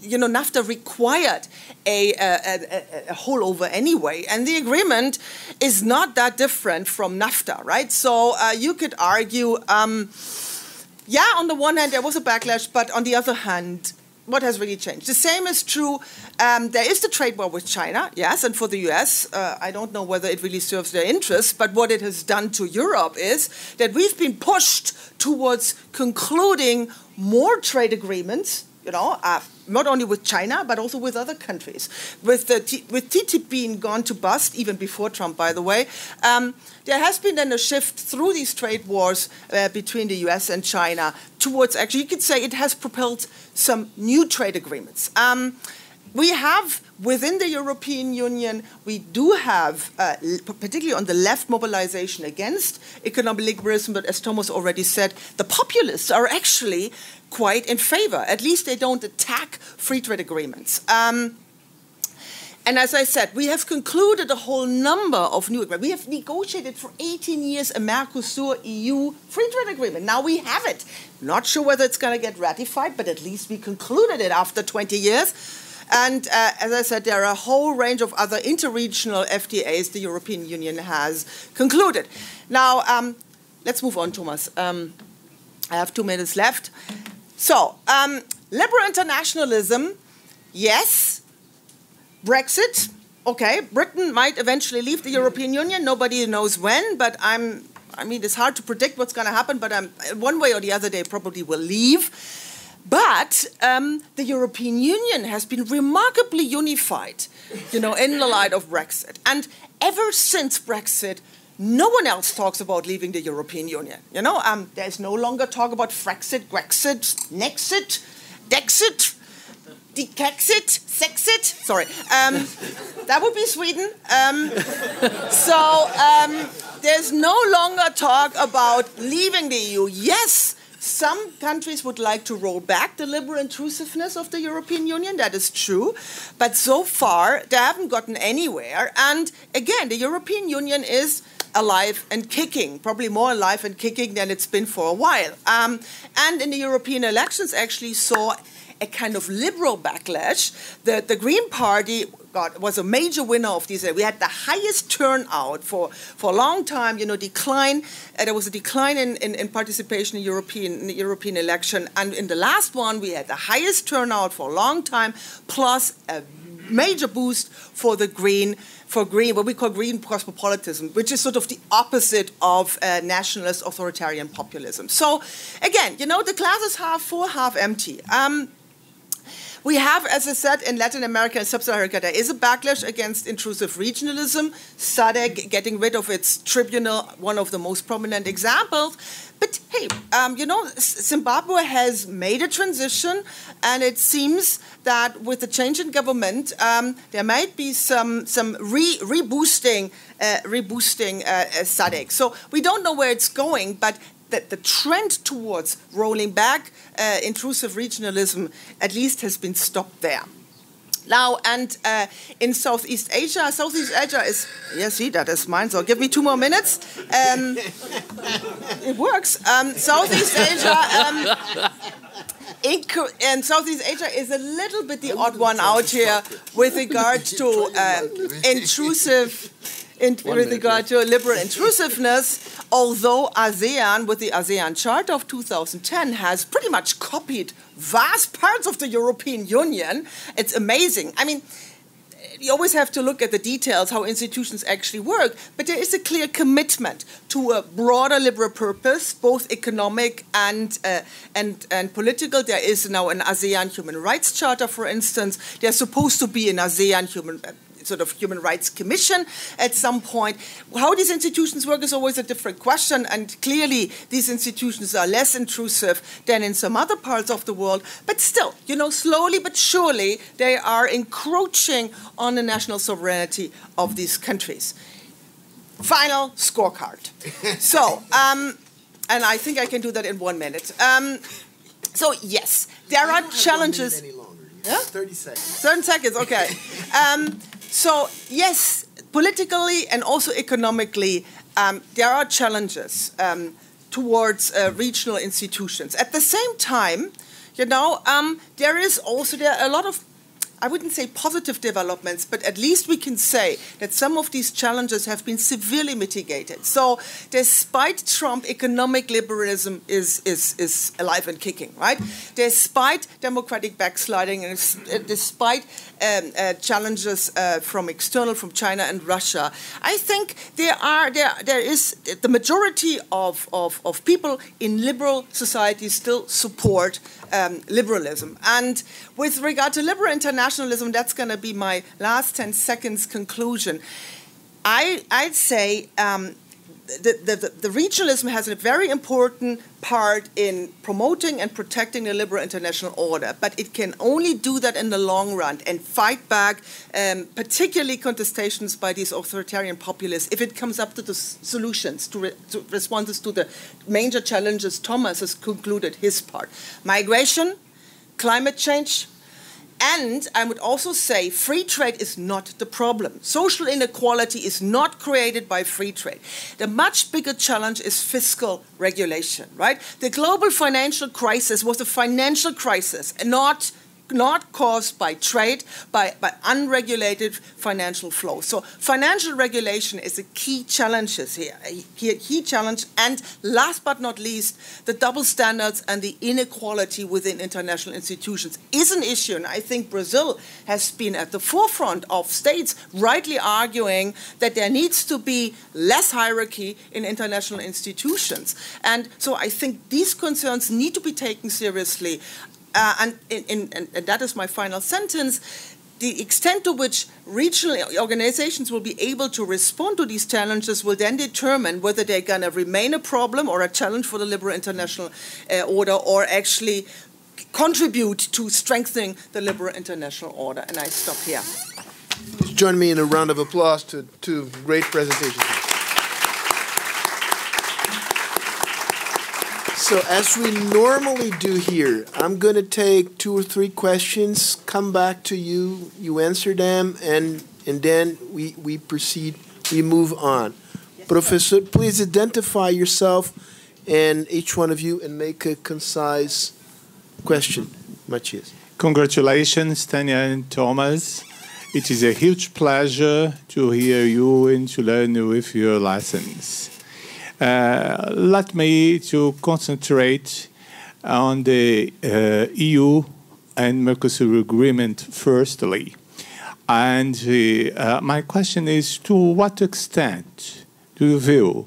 you know, NAFTA required a, a, a, a holdover anyway, and the agreement is not that different from NAFTA, right? So uh, you could argue. Um, yeah, on the one hand, there was a backlash, but on the other hand, what has really changed? The same is true. Um, there is the trade war with China, yes, and for the US, uh, I don't know whether it really serves their interests, but what it has done to Europe is that we've been pushed towards concluding more trade agreements you know, uh, not only with China but also with other countries. With the T- with TTIP being gone to bust, even before Trump, by the way, um, there has been then a shift through these trade wars uh, between the U.S. and China towards actually, you could say, it has propelled some new trade agreements. Um, we have within the European Union, we do have, uh, particularly on the left, mobilization against economic liberalism. But as Thomas already said, the populists are actually quite in favor. At least they don't attack free trade agreements. Um, and as I said, we have concluded a whole number of new agreements. We have negotiated for 18 years a Mercosur EU free trade agreement. Now we have it. Not sure whether it's going to get ratified, but at least we concluded it after 20 years. And uh, as I said, there are a whole range of other interregional FTAs the European Union has concluded. Now, um, let's move on, Thomas. Um, I have two minutes left. So, um, liberal internationalism, yes. Brexit, okay. Britain might eventually leave the European Union. Nobody knows when, but I'm. I mean, it's hard to predict what's going to happen, but I'm, one way or the other, they probably will leave. But um, the European Union has been remarkably unified, you know, in the light of Brexit. And ever since Brexit, no one else talks about leaving the European Union. You know, um, there's no longer talk about Frexit, Grexit, Nexit, Dexit, Decexit, Sexit. Sorry, um, that would be Sweden. Um, so um, there's no longer talk about leaving the EU. Yes, some countries would like to roll back the liberal intrusiveness of the European Union, that is true. But so far, they haven't gotten anywhere. And again, the European Union is alive and kicking, probably more alive and kicking than it's been for a while. Um, and in the European elections, actually saw a kind of liberal backlash. The, the Green Party got was a major winner of these. We had the highest turnout for, for a long time. You know, decline. Uh, there was a decline in, in, in, participation in European in European election, and in the last one we had the highest turnout for a long time, plus a major boost for the Green for green, what we call green cosmopolitanism, which is sort of the opposite of uh, nationalist authoritarian populism. So, again, you know, the glass is half full, half empty. Um, we have, as I said, in Latin America and Sub-Saharan Africa, there is a backlash against intrusive regionalism. SADC getting rid of its tribunal, one of the most prominent examples. But hey, um, you know, Zimbabwe has made a transition, and it seems that with the change in government, um, there might be some some re reboosting, uh, reboosting uh, uh SADC. So we don't know where it's going, but that the trend towards rolling back uh, intrusive regionalism at least has been stopped there. Now, and uh, in Southeast Asia, Southeast Asia is, yeah, see, that is mine, so give me two more minutes. Um, it works. Um, Southeast Asia, um, and Southeast Asia is a little bit the odd one out here with regard to uh, intrusive in, with regard to liberal intrusiveness, although ASEAN, with the ASEAN Charter of 2010, has pretty much copied vast parts of the European Union. It's amazing. I mean, you always have to look at the details, how institutions actually work, but there is a clear commitment to a broader liberal purpose, both economic and, uh, and, and political. There is now an ASEAN Human Rights Charter, for instance. There's supposed to be an ASEAN Human sort of human rights commission at some point. How these institutions work is always a different question, and clearly these institutions are less intrusive than in some other parts of the world. But still, you know, slowly but surely they are encroaching on the national sovereignty of these countries. final scorecard. so, um, and I think I can do that in one minute. Um, so yes, there are challenges. Longer, Yeah? 30 seconds. 30 seconds, okay. um, so, yes, politically and also economically, um, there are challenges um, towards uh, regional institutions. At the same time, you know, um, there is also there a lot of I wouldn't say positive developments, but at least we can say that some of these challenges have been severely mitigated. So, despite Trump, economic liberalism is, is, is alive and kicking, right? Despite democratic backsliding and uh, despite um, uh, challenges uh, from external, from China and Russia, I think there are there there is the majority of, of, of people in liberal societies still support um, liberalism. And with regard to liberal internationalism, that's going to be my last 10 seconds conclusion. I, I'd say um, the, the, the, regionalism has a very important part in promoting and protecting the liberal international order, but it can only do that in the long run and fight back, um, particularly contestations by these authoritarian populists, if it comes up to the solutions, to, re- to responses to the major challenges. Thomas has concluded his part migration, climate change, and I would also say free trade is not the problem. Social inequality is not created by free trade. The much bigger challenge is fiscal regulation, right? The global financial crisis was a financial crisis and not not caused by trade, by, by unregulated financial flow. So financial regulation is a key challenge here, a key challenge. And last but not least, the double standards and the inequality within international institutions is an issue. And I think Brazil has been at the forefront of states rightly arguing that there needs to be less hierarchy in international institutions. And so I think these concerns need to be taken seriously. Uh, and, and that is my final sentence the extent to which regional organizations will be able to respond to these challenges will then determine whether they're going to remain a problem or a challenge for the liberal international uh, order or actually contribute to strengthening the liberal international order. And I stop here. Join me in a round of applause to two great presentations. So, as we normally do here, I'm going to take two or three questions, come back to you, you answer them, and, and then we, we proceed, we move on. Yes, Professor, sir. please identify yourself and each one of you and make a concise question. Matthias. Congratulations, Tanja and Thomas. It is a huge pleasure to hear you and to learn with your lessons. Uh, let me to concentrate on the uh, EU and Mercosur agreement firstly. And uh, my question is to what extent do you feel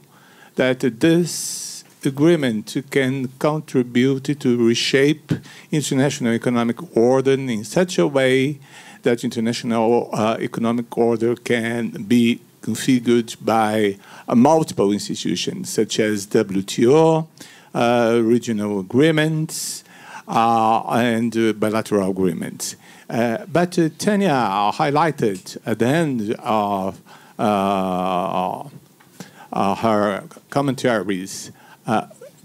that this agreement can contribute to reshape international economic order in such a way that international uh, economic order can be configured by uh, multiple institutions such as WTO, uh, regional agreements, uh, and bilateral agreements. But Tanja highlighted at the end of her commentaries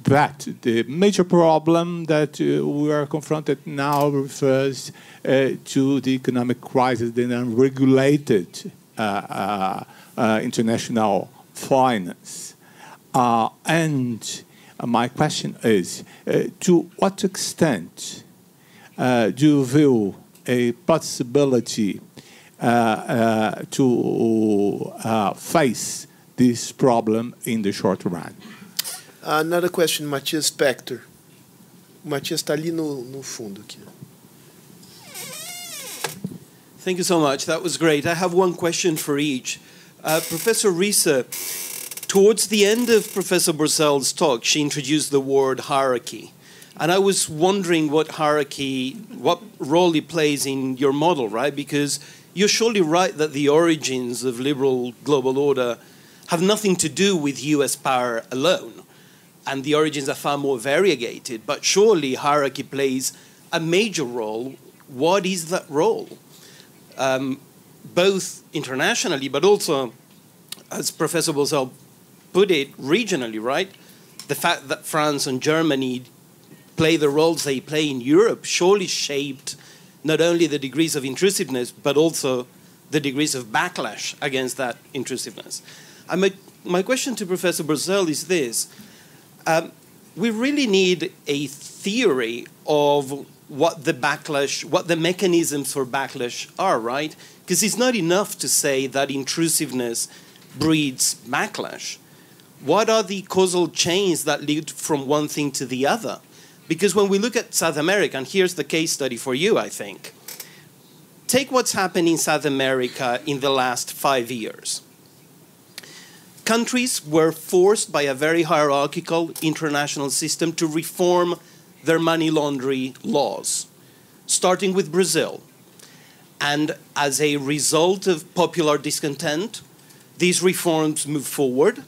that the major problem that uh, we are confronted now refers uh, to the economic crisis, the unregulated uh, Uh, international finance. Uh, and my question is uh, to what extent uh, do you view a possibility uh, to face this problem in the short run? Another question, Matias Spektor. Matias está ali no, no fundo aqui. Thank you so much. That was great. I have one question for each. Uh, Professor Risse, towards the end of Professor Börzel's talk, she introduced the word hierarchy. And I was wondering what hierarchy, what role it plays in your model, right? Because you're surely right that the origins of liberal global order have nothing to do with US power alone. And the origins are far more variegated. But surely hierarchy plays a major role. What is that role? Um, both internationally but also as Professor Börzel put it, regionally, right? The fact that France and Germany play the roles they play in Europe surely shaped not only the degrees of intrusiveness, but also the degrees of backlash against that intrusiveness. And my, my question to Professor Börzel is this. Um, we really need a theory of what the backlash, what the mechanisms for backlash are, right? Because it's not enough to say that intrusiveness breeds backlash. What are the causal chains that lead from one thing to the other? Because when we look at South America, and here's the case study for you, I think. Take what's happened in South America in the last five years. Countries were forced by a very hierarchical international system to reform their money laundering laws, starting with Brazil. And as a result of popular discontent, these reforms moved forward,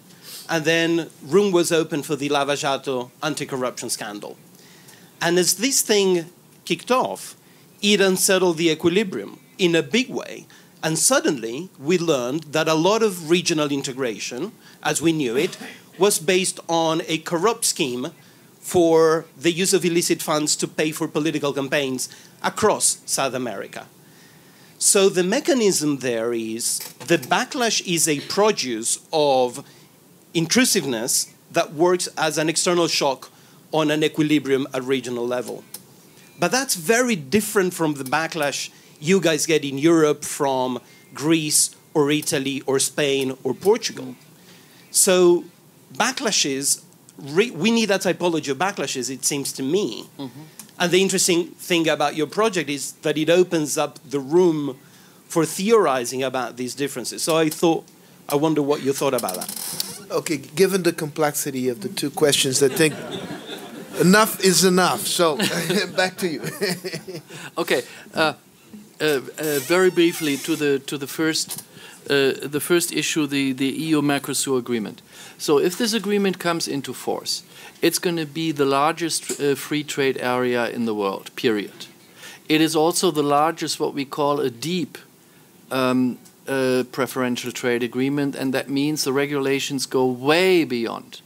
and then room was open for the Lava Jato anti corruption scandal. And as this thing kicked off, it unsettled the equilibrium in a big way. And suddenly, we learned that a lot of regional integration, as we knew it, was based on a corrupt scheme for the use of illicit funds to pay for political campaigns across South America. So the mechanism there is the backlash is a produce of intrusiveness that works as an external shock on an equilibrium at regional level. But that's very different from the backlash you guys get in Europe from Greece or Italy or Spain or Portugal. So backlashes we need that typology of backlashes, it seems to me. Mm-hmm. And the interesting thing about your project is that it opens up the room for theorizing about these differences. So I thought, I wonder what you thought about that. Okay, given the complexity of the two questions, I think enough is enough. So back to you. okay, uh, uh, uh, very briefly to the to the first the first issue, the the EU Mercosur agreement. So if this agreement comes into force, it's going to be the largest uh, free trade area in the world, period. It is also the largest, what we call a deep um, uh, preferential trade agreement, and that means the regulations go way beyond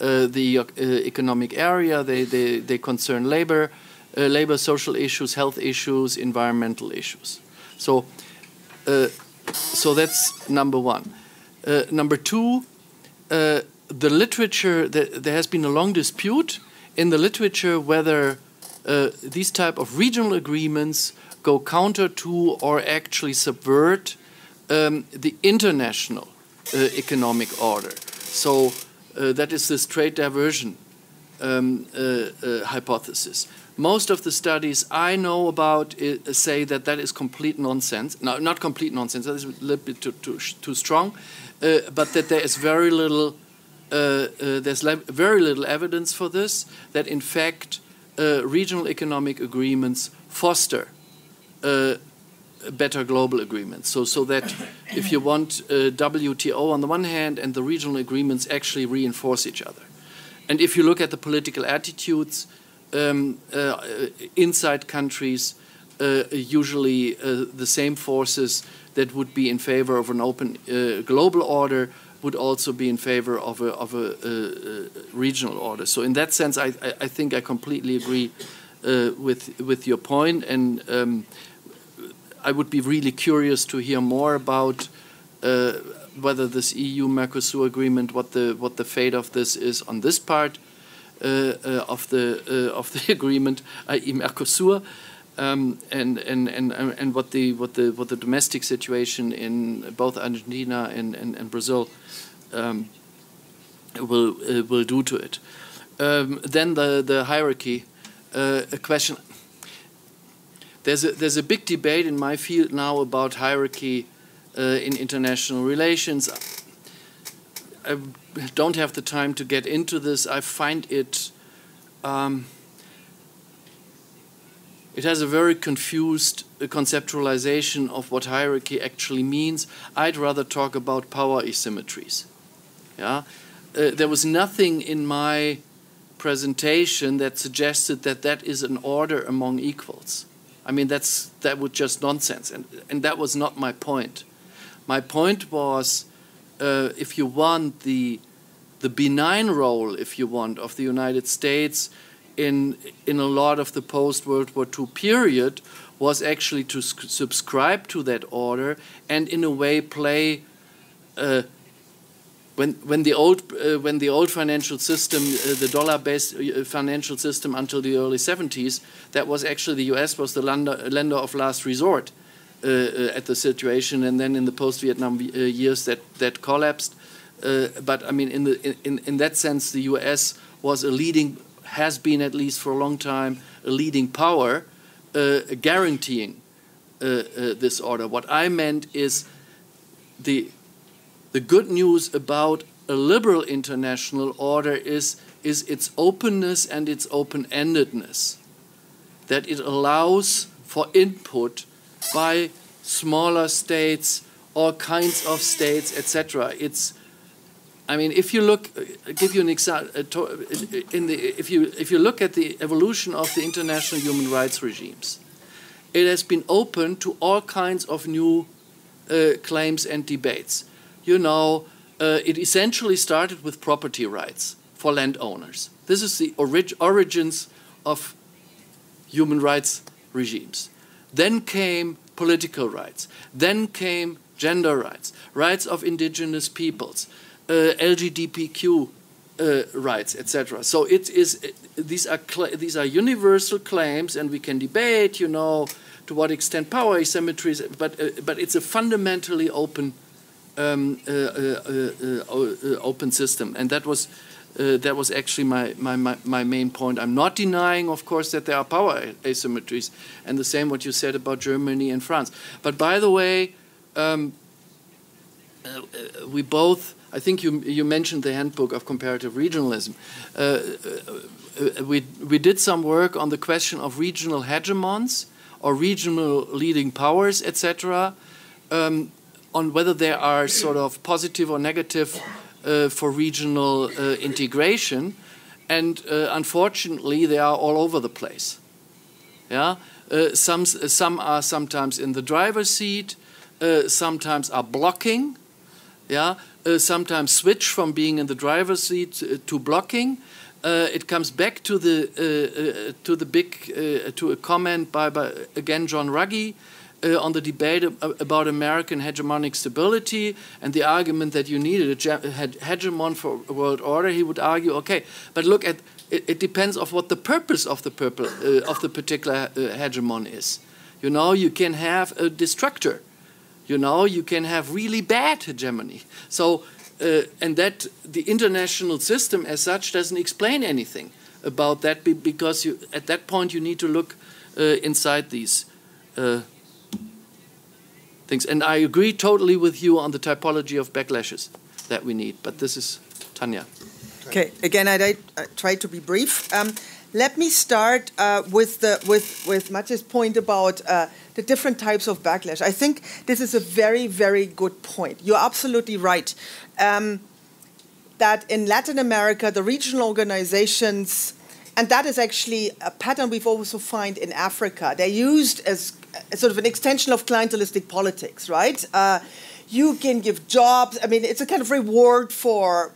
uh, the uh, economic area. They, they, they concern labor, uh, labor, social issues, health issues, environmental issues. So, uh, so that's number one. number two, uh, the literature, there has been a long dispute in the literature whether uh, these type of regional agreements go counter to or actually subvert um, the international uh, economic order. So uh, that is this trade diversion um, uh, uh, hypothesis. Most of the studies I know about say that that is complete nonsense. No, not complete nonsense. That is a little bit too, too, too strong. Uh, but that there is very little, uh, uh, there's very little evidence for this. That in fact, regional economic agreements foster better global agreements. So, so that if you want WTO on the one hand and the regional agreements actually reinforce each other. And if you look at the political attitudes um, uh, inside countries, uh, usually the same forces that would be in favor of an open uh, global order would also be in favor of a, of a, a, a regional order. So in that sense, I, I think I completely agree uh, with with your point, and um, I would be really curious to hear more about uh, whether this EU Mercosur agreement, what the what the fate of this is on this part uh, uh, of the uh, of the agreement, i.e. Mercosur um, and, and, and, and what, the, what, the, what the domestic situation in both Argentina and, and, and Brazil um, will, uh, will do to it. Um, then the, the hierarchy uh, question. There's a, there's a big debate in my field now about hierarchy uh, in international relations. I don't have the time to get into this. I find it. Um, it has a very confused uh, conceptualization of what hierarchy actually means. I'd rather talk about power asymmetries. Yeah, uh, there was nothing in my presentation that suggested that that is an order among equals. I mean, that's that would just nonsense, and and that was not my point. My point was uh, if you want, the the benign role, if you want, of the United States in in a lot of the post World War II period was actually to subscribe to that order and in a way play. Uh, when, when the old uh, when the old financial system, uh, the dollar-based uh, financial system until the early 70s, that was actually the U.S. was the lender, lender of last resort Uh, uh, at the situation, and then in the post-Vietnam uh, years that that collapsed. Uh, but I mean, in the in in that sense, the U.S. was a leading has been at least for a long time a leading power, guaranteeing this order. What I meant is the the good news about a liberal international order is, is its openness and its open endedness, that it allows for input by smaller states, all kinds of states, etc. It's I mean, if you look, I'll give you an example. In the, if you if you look at the evolution of the international human rights regimes, it has been open to all kinds of new uh, claims and debates you know, uh, it essentially started with property rights for landowners. This is the orig origins of human rights regimes. Then came political rights. Then came gender rights, rights of indigenous peoples, uh, LGBTQ uh, rights, etc. So it is these are these are universal claims, and we can debate, you know, to what extent power asymmetries, but uh, but it's a fundamentally open um, uh, uh, uh, open system. And that was that was actually my, my, my, my, main point. I'm not denying, of course, that there are power asymmetries, and the same what you said about Germany and France. But by the way, um, we both. I think you you mentioned the handbook of comparative regionalism. we we did some work on the question of regional hegemons or regional leading powers, etc. Um, on whether there are sort of positive or negative uh, for regional uh, integration, and uh, unfortunately, they are all over the place. Yeah, uh, some some are sometimes in the driver's seat, uh, sometimes are blocking. Yeah, uh, sometimes switch from being in the driver's seat to blocking. it comes back to the to the big to a comment by, by again John Ruggie uh, on the debate about American hegemonic stability and the argument that you needed a hegemon for world order, he would argue, okay, but look at it, it depends of what the purpose of the purple, uh, of the particular uh, hegemon is. You know, you can have a destructor. You know, you can have really bad hegemony. So, uh, and that the international system as such doesn't explain anything about that because you, at that point you need to look uh, inside these things. And I agree totally with you on the typology of backlashes that we need. But this is Tanja. Okay. Again, I, try to be brief. Um, let me start uh, with the with with Matthias' point about uh, the different types of backlash. I think this is a very very good point. You're absolutely right. Um, that in Latin America, the regional organizations, and that is actually a pattern we've also found in Africa. They're used as sort of an extension of clientelistic politics, right? Uh, you can give jobs. I mean, it's a kind of reward for,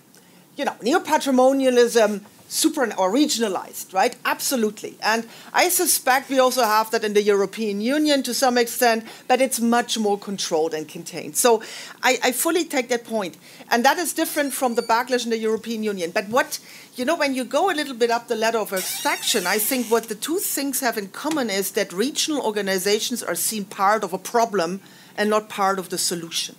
you know, neo-patrimonialism, super or regionalized, right? Absolutely. And I suspect we also have that in the European Union to some extent, but it's much more controlled and contained. So I, I fully take that point. And that is different from the backlash in the European Union. But what, you know, when you go a little bit up the ladder of abstraction, I think what the two things have in common is that regional organizations are seen part of a problem and not part of the solution.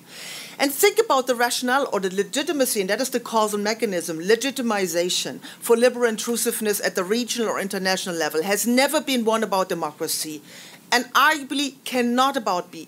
And think about the rationale or the legitimacy, and that is the causal mechanism, legitimization for liberal intrusiveness at the regional or international level has never been one about democracy. And arguably cannot about be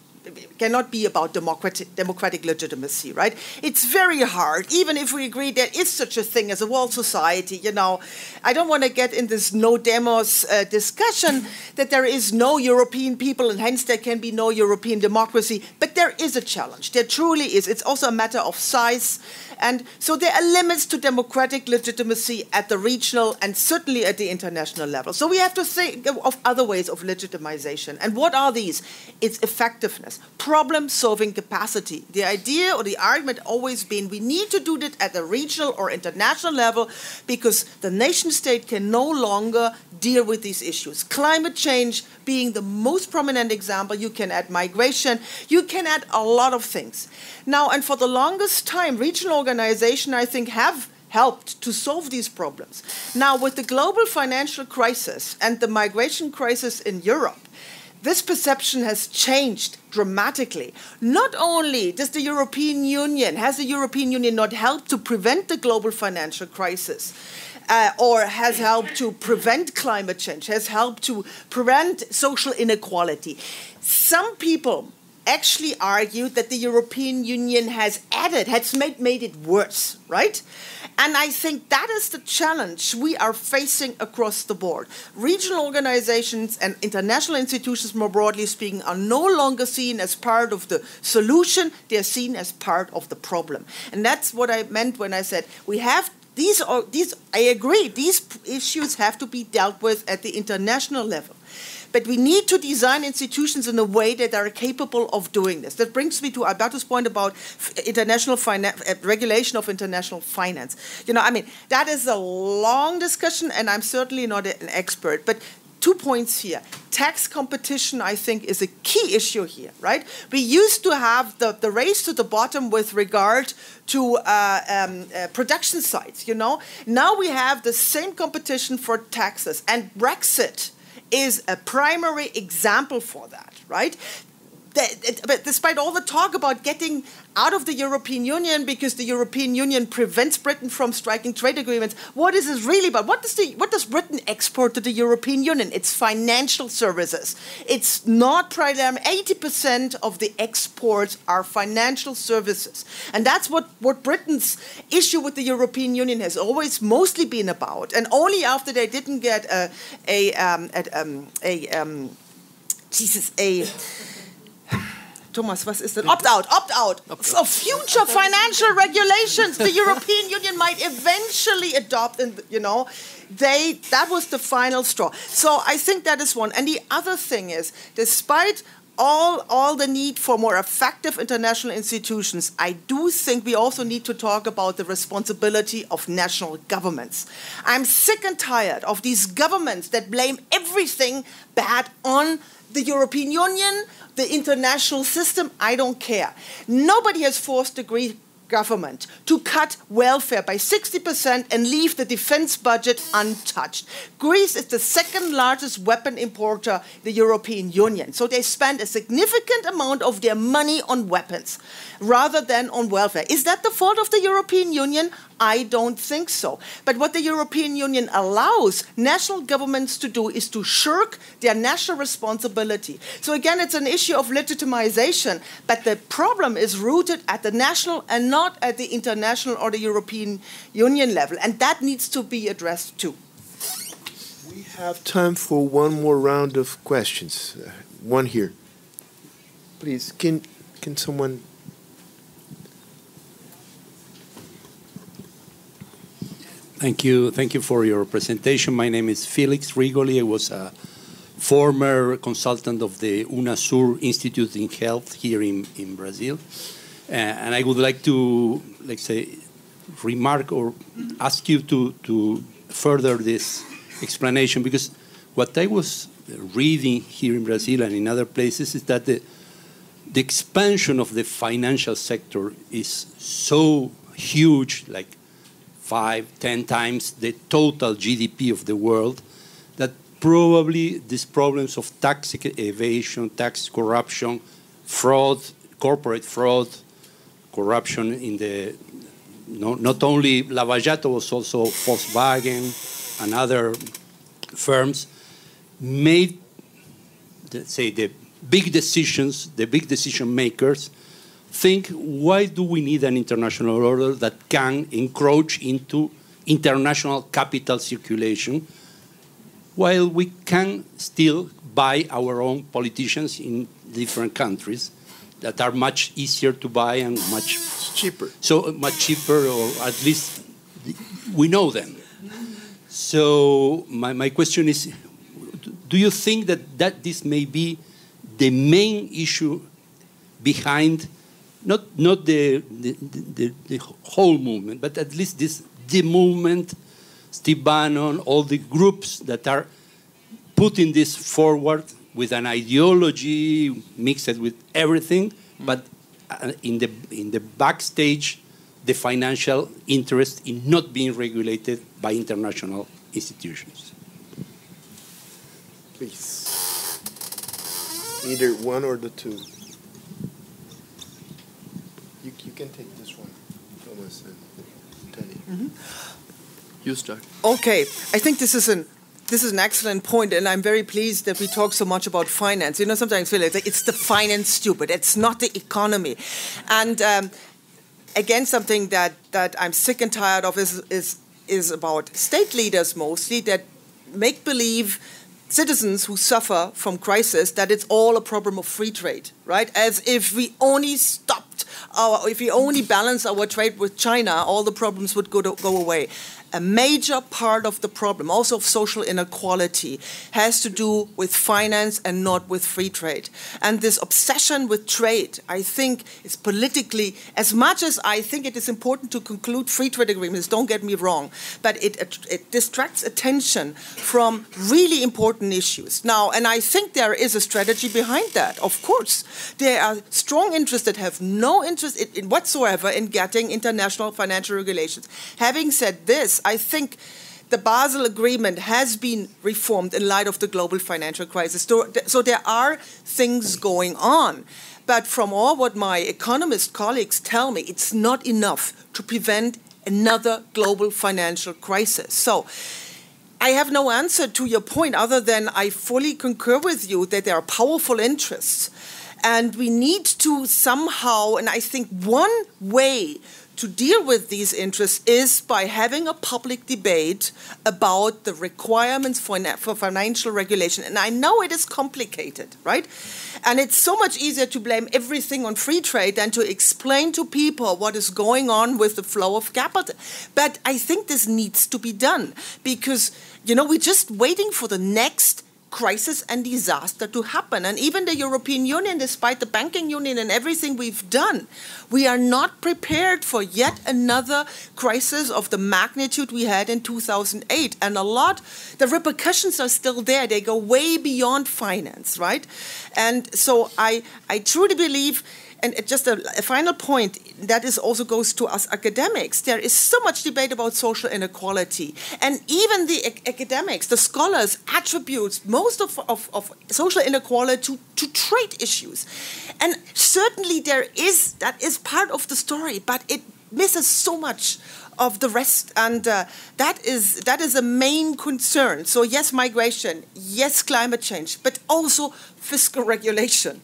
cannot be about democratic, democratic legitimacy, right? It's very hard, even if we agree there is such a thing as a world society. You know, I don't want to get in this no demos uh, discussion that there is no European people and hence there can be no European democracy, but there is a challenge. There truly is. It's also a matter of size. And so there are limits to democratic legitimacy at the regional and certainly at the international level. So we have to think of other ways of legitimization. And what are these? It's effectiveness. Problem solving capacity. The idea or the argument always been we need to do that at the regional or international level because the nation state can no longer deal with these issues. Climate change being the most prominent example, you can add migration, you can add a lot of things. Now, and for the longest time, regional organizations, I think, have helped to solve these problems. Now, with the global financial crisis and the migration crisis in Europe, this perception has changed dramatically. Not only does the European Union, has the European Union not helped to prevent the global financial crisis, uh, or has helped to prevent climate change, has helped to prevent social inequality. Some people actually argue that the European Union has added, has made, made it worse, right? And I think that is the challenge we are facing across the board. Regional organizations and international institutions, more broadly speaking, are no longer seen as part of the solution, they're seen as part of the problem. And that's what I meant when I said we have these these I agree, these issues have to be dealt with at the international level. But we need to design institutions in a way that are capable of doing this. That brings me to Alberto's point about international uh, regulation of international finance. You know, I mean, that is a long discussion, and I'm certainly not an expert. But two points here. Tax competition, I think, is a key issue here, right? We used to have the, the race to the bottom with regard to uh, um, uh, production sites, you know? Now we have the same competition for taxes, and Brexit is a primary example for that, right? But despite all the talk about getting out of the European Union because the European Union prevents Britain from striking trade agreements. What is this really about? What does, the, what does Britain export to the European Union? It's financial services. It's not primarily, 80% of the exports are financial services. And that's what, what Britain's issue with the European Union has always mostly been about. And only after they didn't get a, a, um, a, um, a um, Jesus, a Thomas, was ist denn? Opt-out, opt-out. For future financial regulations the European Union might eventually adopt, and you know, they that was the final straw. So I think that is one. And the other thing is, despite all, all the need for more effective international institutions, I do think we also need to talk about the responsibility of national governments. I'm sick and tired of these governments that blame everything bad on the European Union, the international system, I don't care. Nobody has forced the Greek government to cut welfare by 60% and leave the defense budget untouched. Greece is the second largest weapon importer in the European Union. So they spend a significant amount of their money on weapons rather than on welfare. Is that the fault of the European Union? I don't think so. But what the European Union allows national governments to do is to shirk their national responsibility. So again, it's an issue of legitimization, but the problem is rooted at the national and not at the international or the European Union level. And that needs to be addressed too. We have time for one more round of questions. Uh, one here. Please, can, can someone Thank you. Thank you for your presentation. My name is Felix Rigoli. I was a former consultant of the UNASUR Institute in Health here in, in Brazil. Uh, and I would like to, let's say, remark or ask you to, to further this explanation because what I was reading here in Brazil and in other places is that the, the expansion of the financial sector is so huge, like five, ten times the total GDP of the world, that probably these problems of tax evasion, tax corruption, fraud, corporate fraud, corruption in the no, not only Lava Jato, was also Volkswagen and other firms made, let's say, the big decisions, the big decision makers think why do we need an international order that can encroach into international capital circulation while we can still buy our own politicians in different countries that are much easier to buy and much cheaper. So uh, much cheaper, or at least we know them. So my, my question is, do you think that, that this may be the main issue behind not not the the, the, the whole movement, but at least this the movement, Steve Bannon, all the groups that are putting this forward with an ideology mixed with everything, but uh, in the in the backstage, the financial interest in not being regulated by international institutions. Please. Either one or the two. You, you can take this one, Thomas and Tanja. You start. Okay, I think this is an this is an excellent point, and I'm very pleased that we talk so much about finance. You know, sometimes I feel like it's the finance stupid. It's not the economy, and um, again, something that that I'm sick and tired of is is is about state leaders mostly that make believe citizens who suffer from crisis that it's all a problem of free trade, right? As if we only stopped our, if we only balance our trade with China, all the problems would go, to, go away a major part of the problem, also of social inequality, has to do with finance and not with free trade. And this obsession with trade, I think, is politically, as much as I think it is important to conclude free trade agreements, don't get me wrong, but it, it distracts attention from really important issues. Now, and I think there is a strategy behind that, of course. There are strong interests that have no interest in, in whatsoever in getting international financial regulations. Having said this, I think the Basel Agreement has been reformed in light of the global financial crisis. So there are things going on. But from all what my economist colleagues tell me, it's not enough to prevent another global financial crisis. So I have no answer to your point other than I fully concur with you that there are powerful interests. And we need to somehow, and I think one way to deal with these interests is by having a public debate about the requirements for, for financial regulation. And I know it is complicated, right? And it's so much easier to blame everything on free trade than to explain to people what is going on with the flow of capital. But I think this needs to be done because, you know, we're just waiting for the next crisis and disaster to happen. And even the European Union, despite the banking union and everything we've done, we are not prepared for yet another crisis of the magnitude we had in 2008. And a lot, the repercussions are still there. They go way beyond finance, right? And so I, I truly believe and just a, a, final point that is also goes to us academics. There is so much debate about social inequality, and even the academics, the scholars, attributes most of, of, of social inequality to, to trade issues, and certainly there is that is part of the story, but it misses so much of the rest. And uh, that is that is a main concern. So yes migration yes climate change but also fiscal regulation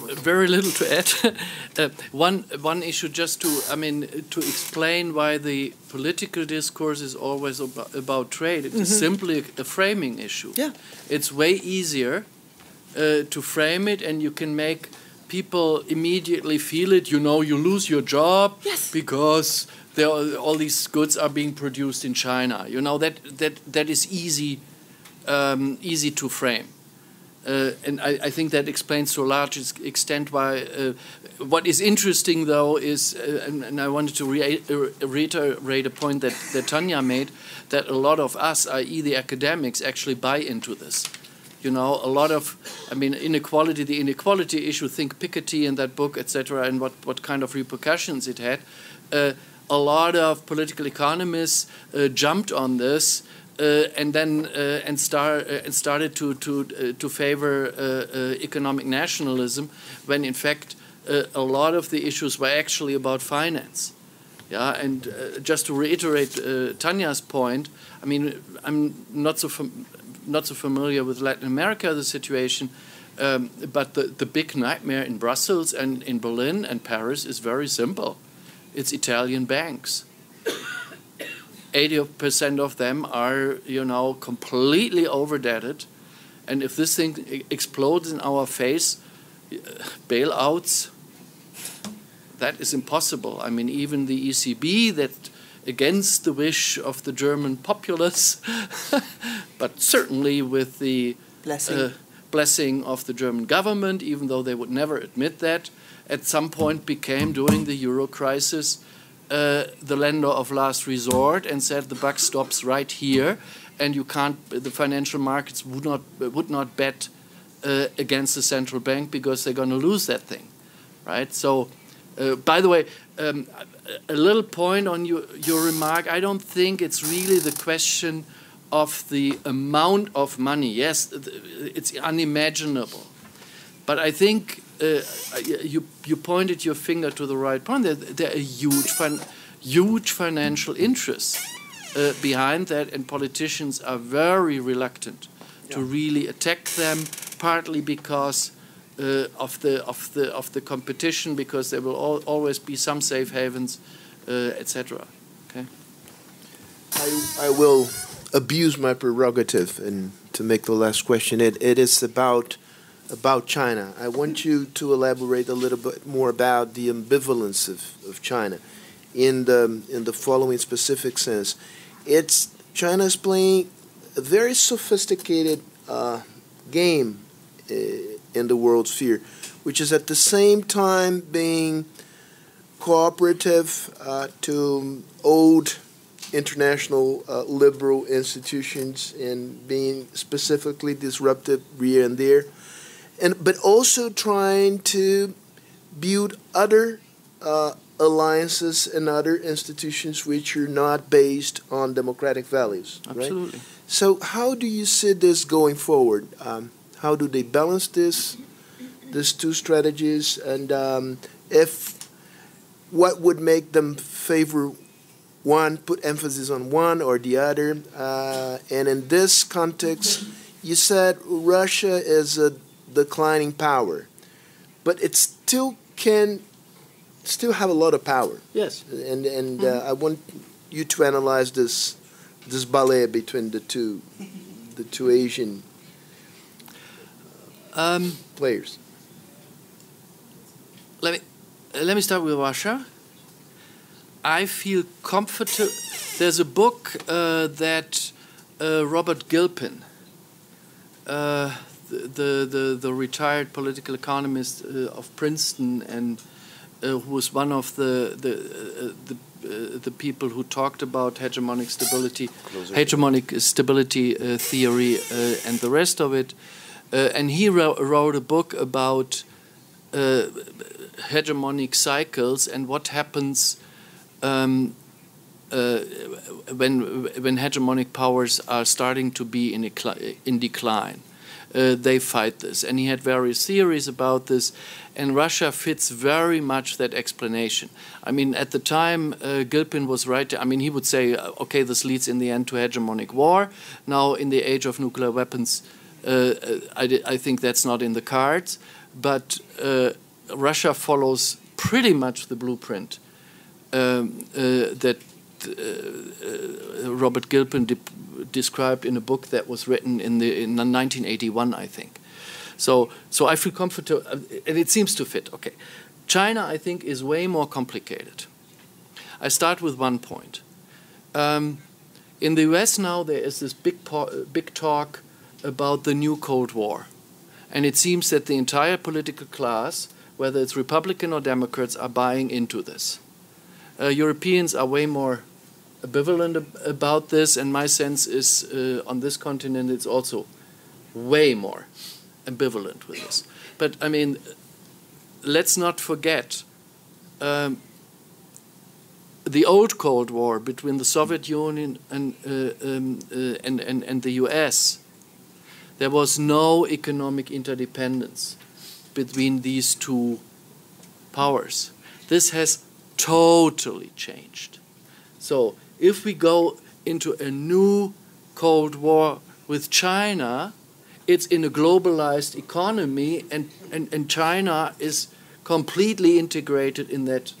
very little to add. uh, one one issue, just to I mean, to explain why the political discourse is always about, about trade. It mm -hmm. is simply a framing issue. Yeah, it's way easier uh, to frame it, and you can make people immediately feel it. You know, you lose your job yes. because are, all these goods are being produced in China. You know that that that is easy um, easy to frame. Uh, and I, I, think that explains to a large extent why. Uh, what is interesting, though, is, uh, and, and, I wanted to uh, reiterate a point that, that Tanja made, that a lot of us, i.e., the academics, actually buy into this. You know, a lot of, I mean, inequality, the inequality issue, think Piketty in that book, etc., and what, what kind of repercussions it had. Uh, a lot of political economists uh, jumped on this Uh, and then uh, and start uh, and started to to uh, to favor uh, economic nationalism, when in fact a lot of the issues were actually about finance. Yeah, and just to reiterate Tanja's point, I mean, I'm not so not so familiar with Latin America, the situation, um, but the, the big nightmare in Brussels and in Berlin and Paris is very simple. It's Italian banks. 80% of them are, you know, completely overdebted. And if this thing explodes in our face, bailouts, that is impossible. I mean, even the ECB, that against the wish of the German populace, but certainly with the blessing. Uh, blessing of the German government, even though they would never admit that, at some point became, during the euro crisis, uh, the lender of last resort and said the buck stops right here, and you can't. The financial markets would not would not bet uh, against the central bank because they're going to lose that thing, right? So, uh, by the way, um, a little point on your your remark. I don't think it's really the question of the amount of money. Yes, it's unimaginable, but I think uh, you you pointed your finger to the right point. There, there are huge fin huge financial interests uh, behind that, and politicians are very reluctant yeah. to really attack them. Partly because uh, of the of the of the competition, because there will al always be some safe havens, uh, etc. Okay. I I will abuse my prerogative and to make the last question. It it is about about China. I want you to elaborate a little bit more about the ambivalence of, of China in the in the following specific sense. It's China is playing a very sophisticated uh, game uh, in the world sphere, which is at the same time being cooperative uh, to old international uh, liberal institutions and being specifically disruptive here and there and but also trying to build other uh, alliances and other institutions which are not based on democratic values. Absolutely. Right? So how do you see this going forward? Um, how do they balance this, these two strategies, and um, if what would make them favor one, put emphasis on one or the other? Uh, and in this context, you said Russia is a declining power, but it still can still have a lot of power. Yes. And and mm-hmm. uh, I want you to analyze this this ballet between the two the two Asian um, players. Let me let me start with Russia. I feel comfortable. There's a book uh, that uh, Robert Gilpin, uh, the, the, the retired political economist uh, of Princeton and uh, who was one of the the uh, the, uh, the people who talked about hegemonic stability, Closer. hegemonic stability uh, theory, uh, and the rest of it. and he wrote a book about hegemonic cycles and what happens um, when when hegemonic powers are starting to be in, in decline uh, they fight this. And he had various theories about this, and Russia fits very much that explanation. I mean, at the time, uh, Gilpin was right. I mean, he would say, uh, okay, this leads in the end to hegemonic war. Now, in the age of nuclear weapons, uh, uh I, I, think that's not in the cards, but uh, Russia follows pretty much the blueprint um, that Robert Gilpin described in a book that was written in, the, in 1981, I think. So, so I feel comfortable, uh, and it seems to fit. Okay, China, I think, is way more complicated. I start with one point. Um, in the U.S. now, there is this big, big talk about the new Cold War, and it seems that the entire political class, whether it's Republican or Democrats, are buying into this. Uh, Europeans are way more ambivalent about this, and my sense is uh, on this continent it's also way more ambivalent with this. But I mean, let's not forget um, the old Cold War between the Soviet Union and, uh, um, uh, and, and, and the US. There was no economic interdependence between these two powers. This has totally changed. So if we go into a new Cold War with China, it's in a globalized economy, and, and, and China is completely integrated in that,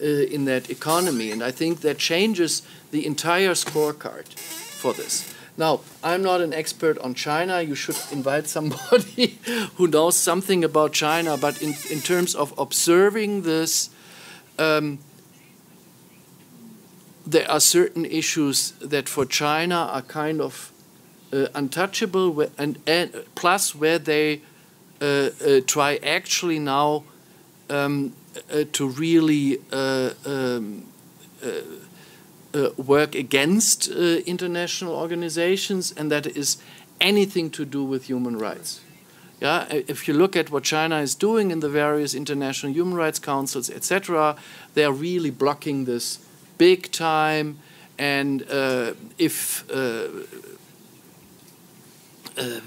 uh, in that economy. And I think that changes the entire scorecard for this. Now, I'm not an expert on China. You should invite somebody who knows something about China. But in, in terms of observing this, um, there are certain issues that for China are kind of uh, untouchable, and, and, plus where they uh, uh, try actually now um, uh, to really um, work against international organizations, and that is anything to do with human rights. Yeah, if you look at what China is doing in the various international human rights councils, etc., they are really blocking this big time. And uh, if uh, uh,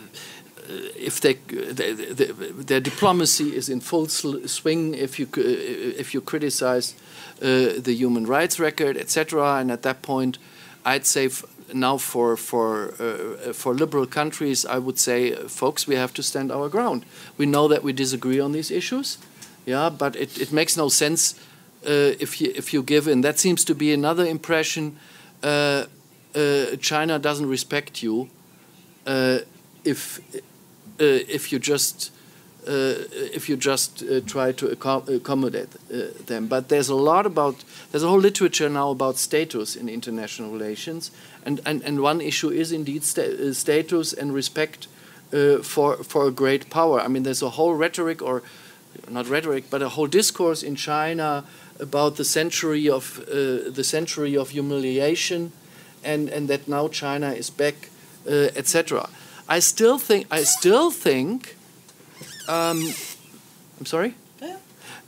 if they, they, they, their diplomacy is in full swing, if you if you criticize uh, the human rights record, etc., and at that point, I'd say now for for uh, for liberal countries, I would say, folks, we have to stand our ground. We know that we disagree on these issues, yeah, but it, it makes no sense if you if you give in. That seems to be another impression. Uh, uh China doesn't respect you uh, if uh, if you just uh, if you just uh, try to accommodate them. But there's a lot about, there's a whole literature now about status in international relations. And, and, and one issue is indeed sta status and respect for, for a great power. I mean, there's a whole rhetoric, or not rhetoric, but a whole discourse in China about the century of, the century of humiliation and, and that now China is back, etc. I still think, I still think um, I'm sorry?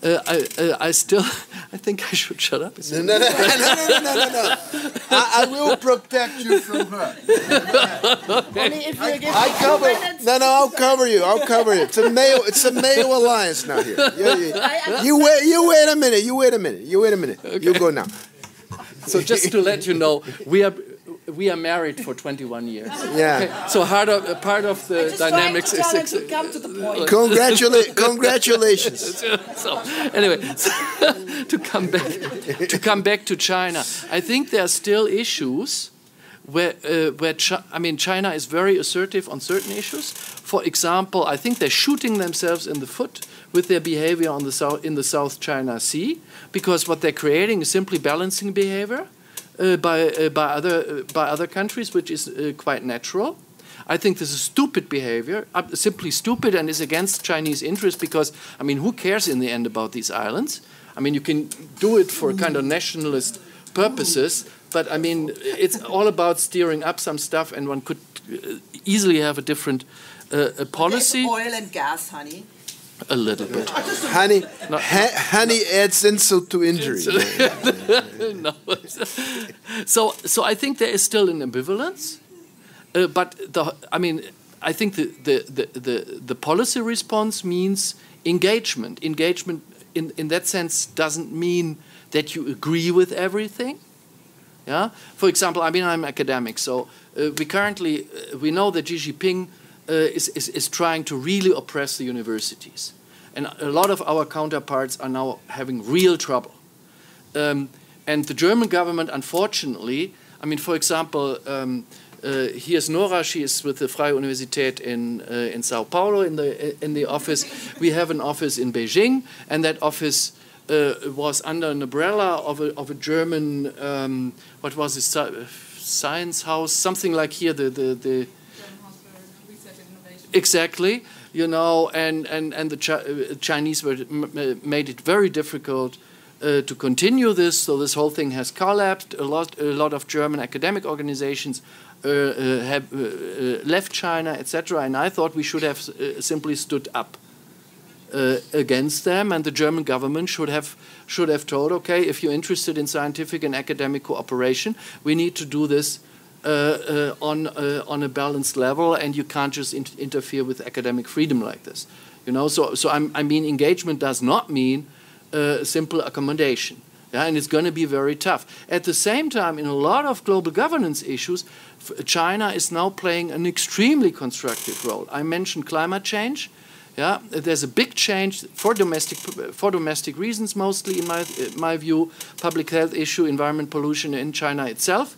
Uh, I, uh, I still, I think I should shut up. No, no, no, no, no, no, no, no. I, I will protect you from her. Only if you give I cover. No, no, I'll cover you. I'll cover you. It's a male. It's a male alliance now here. You, you, you wait. You wait a minute. You wait a minute. You wait a minute. Okay. You go now. So just to let you know, we are we are married for 21 years. Yeah. Okay. So part of, part of the dynamics is. Ex- to come to the point. Congratula- congratulations. so anyway, so to come back to come back to China, I think there are still issues where uh, where Chi- I mean China is very assertive on certain issues. For example, I think they're shooting themselves in the foot with their behavior on the south in the South China Sea because what they're creating is simply balancing behavior uh, by, uh, by, other, uh, by other countries, which is quite natural. I think this is stupid behavior, simply stupid, and is against Chinese interest because, I mean, who cares in the end about these islands? I mean, you can do it for kind of nationalist purposes, but I mean, it's all about steering up some stuff, and one could easily have a different uh, policy. oil and gas, honey. A little bit. honey, ha honey adds insult to injury. no. so, so I think there is still an ambivalence, uh, but the, I mean, I think the, the, the, the, the policy response means engagement. Engagement in, in that sense doesn't mean that you agree with everything. Yeah. For example, I mean, I'm academic, so uh, we currently uh, we know that Xi Jinping is, is, is trying to really oppress the universities. And a lot of our counterparts are now having real trouble. Um, and the German government, unfortunately, I mean, for example, um, uh, here's Nora. She is with the Freie Universität in uh, in Sao Paulo in the in the office. We have an office in Beijing, and that office uh, was under an umbrella of a of a German um, what was it science house something like here the the the Exactly, you know, and, and, and the Ch uh, Chinese were, made it very difficult uh, to continue this, so this whole thing has collapsed. A lot, a lot of German academic organizations uh, uh, have uh, uh, left China, etc. And I thought we should have simply stood up against them, and the German government should have should have told, okay, if you're interested in scientific and academic cooperation, we need to do this on uh, on a balanced level, and you can't just in interfere with academic freedom like this. You know, so so I'm, i mean engagement does not mean simple accommodation. Yeah, and it's going to be very tough. At the same time, in a lot of global governance issues, China is now playing an extremely constructive role. I mentioned climate change. Yeah, there's a big change for domestic for domestic reasons, mostly in my my view, public health issue, environment pollution in China itself.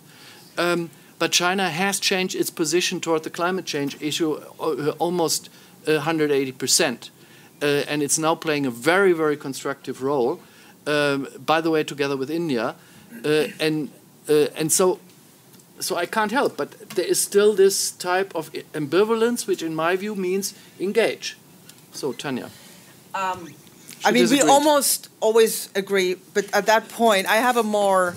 Um, but China has changed its position toward the climate change issue uh, almost 180%. Uh, and it's now playing a very, very constructive role, um, by the way, together with India. Uh, and, and so so I can't help, but there is still this type of ambivalence, which in my view means engage. So, Tanja. Um, I mean, disagreed. we almost always agree, but at that point, I have a more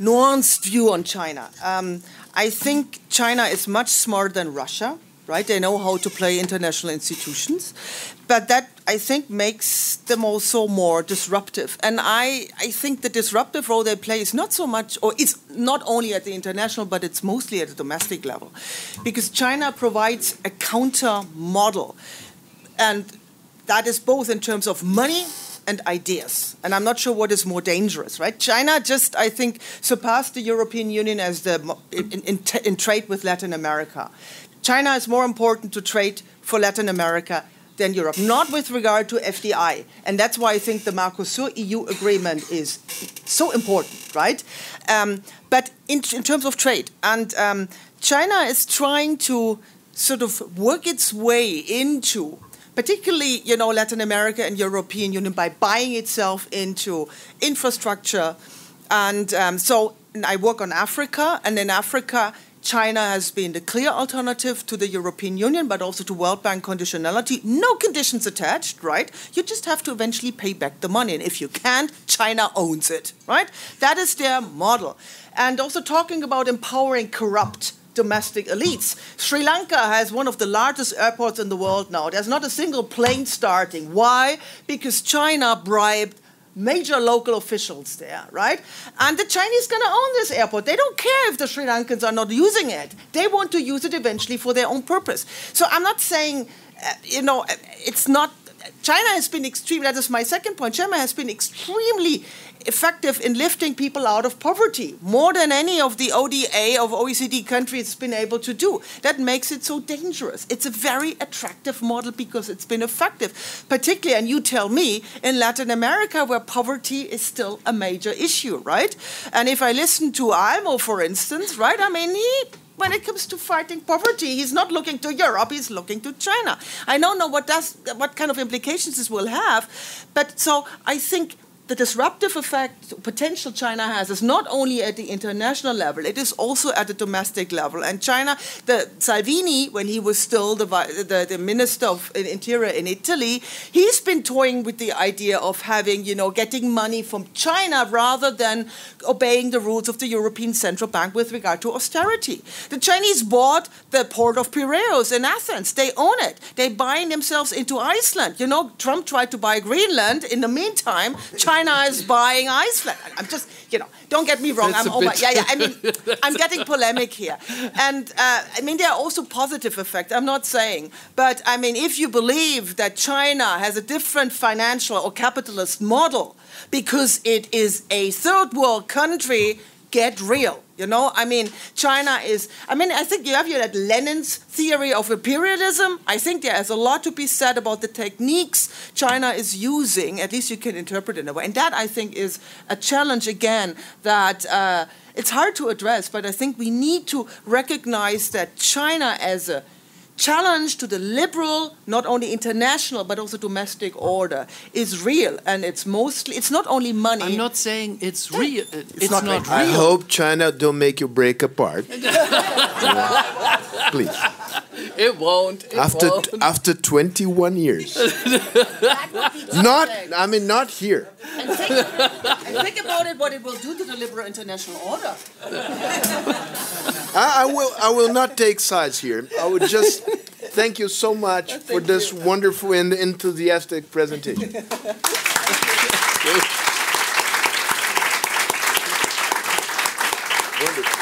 nuanced view on China. Um, I think China is much smarter than Russia, right? They know how to play international institutions, but that I think makes them also more disruptive. And I, I think the disruptive role they play is not so much, or it's not only at the international, but it's mostly at the domestic level, because China provides a counter model, and that is both in terms of money and ideas. And I'm not sure what is more dangerous, right? China just, I think, surpassed the European Union as the in, in, in trade with Latin America. China is more important to trade for Latin America than Europe, not with regard to FDI. And that's why I think the Mercosur EU agreement is so important, right? Um, but in, in, terms of trade, and um, China is trying to sort of work its way into particularly you know Latin America and European Union by buying itself into infrastructure, and um, so I work on Africa, and in Africa. China has been the clear alternative to the European Union, but also to World Bank conditionality. No conditions attached, right? You just have to eventually pay back the money. And if you can't, China owns it, right? That is their model. And also talking about empowering corrupt domestic elites. Sri Lanka has one of the largest airports in the world now. There's not a single plane starting. Why? Because China bribed major local officials there, right? And the Chinese going to own this airport. They don't care if the Sri Lankans are not using it. They want to use it eventually for their own purpose. So I'm not saying, uh, you know, it's not China has been extreme. that is my second point, China has been extremely effective in lifting people out of poverty, more than any of the ODA of OECD countries has been able to do. That makes it so dangerous. It's a very attractive model because it's been effective, particularly, and you tell me, in Latin America where poverty is still a major issue, right? And if I listen to AMLO, for instance, right, I mean, he when it comes to fighting poverty, he's not looking to Europe, he's looking to China. I don't know what does what kind of implications this will have, but so I think the disruptive effect potential China has is not only at the international level, it is also at the domestic level. And China, the Salvini, when he was still the, the, the minister of interior in Italy, he's been toying with the idea of having, you know, getting money from China rather than obeying the rules of the European Central Bank with regard to austerity. The Chinese bought the port of Piraeus in Athens. They own it. They bind themselves into Iceland. You know, Trump tried to buy Greenland. In the meantime, China China is buying Iceland. I'm just, you know, don't get me wrong. That's I'm over. Yeah, yeah. I mean, I'm getting polemic here, and uh, I mean there are also positive effects. I'm not saying, but I mean, if you believe that China has a different financial or capitalist model because it is a third world country, get real. You know, I mean, China is, I mean, I think you have here that Lenin's theory of imperialism. I think there is a lot to be said about the techniques China is using, at least you can interpret it in a way. And that, I think, is a challenge again that. Uh, it's hard to address, but I think we need to recognize that China as a challenge to the liberal, not only international but also domestic order is real, and it's mostly it's not only money. I'm not saying it's real. It's, it's not, not real. I hope China don't make you break apart. Please. It won't. It after won't. after 21 years. not I mean not here. And think, and think, about it what it will do to the liberal international order. I, I, will I will not take sides here. I would just Thank you so much Thank for this you. wonderful and enthusiastic presentation. wonderful.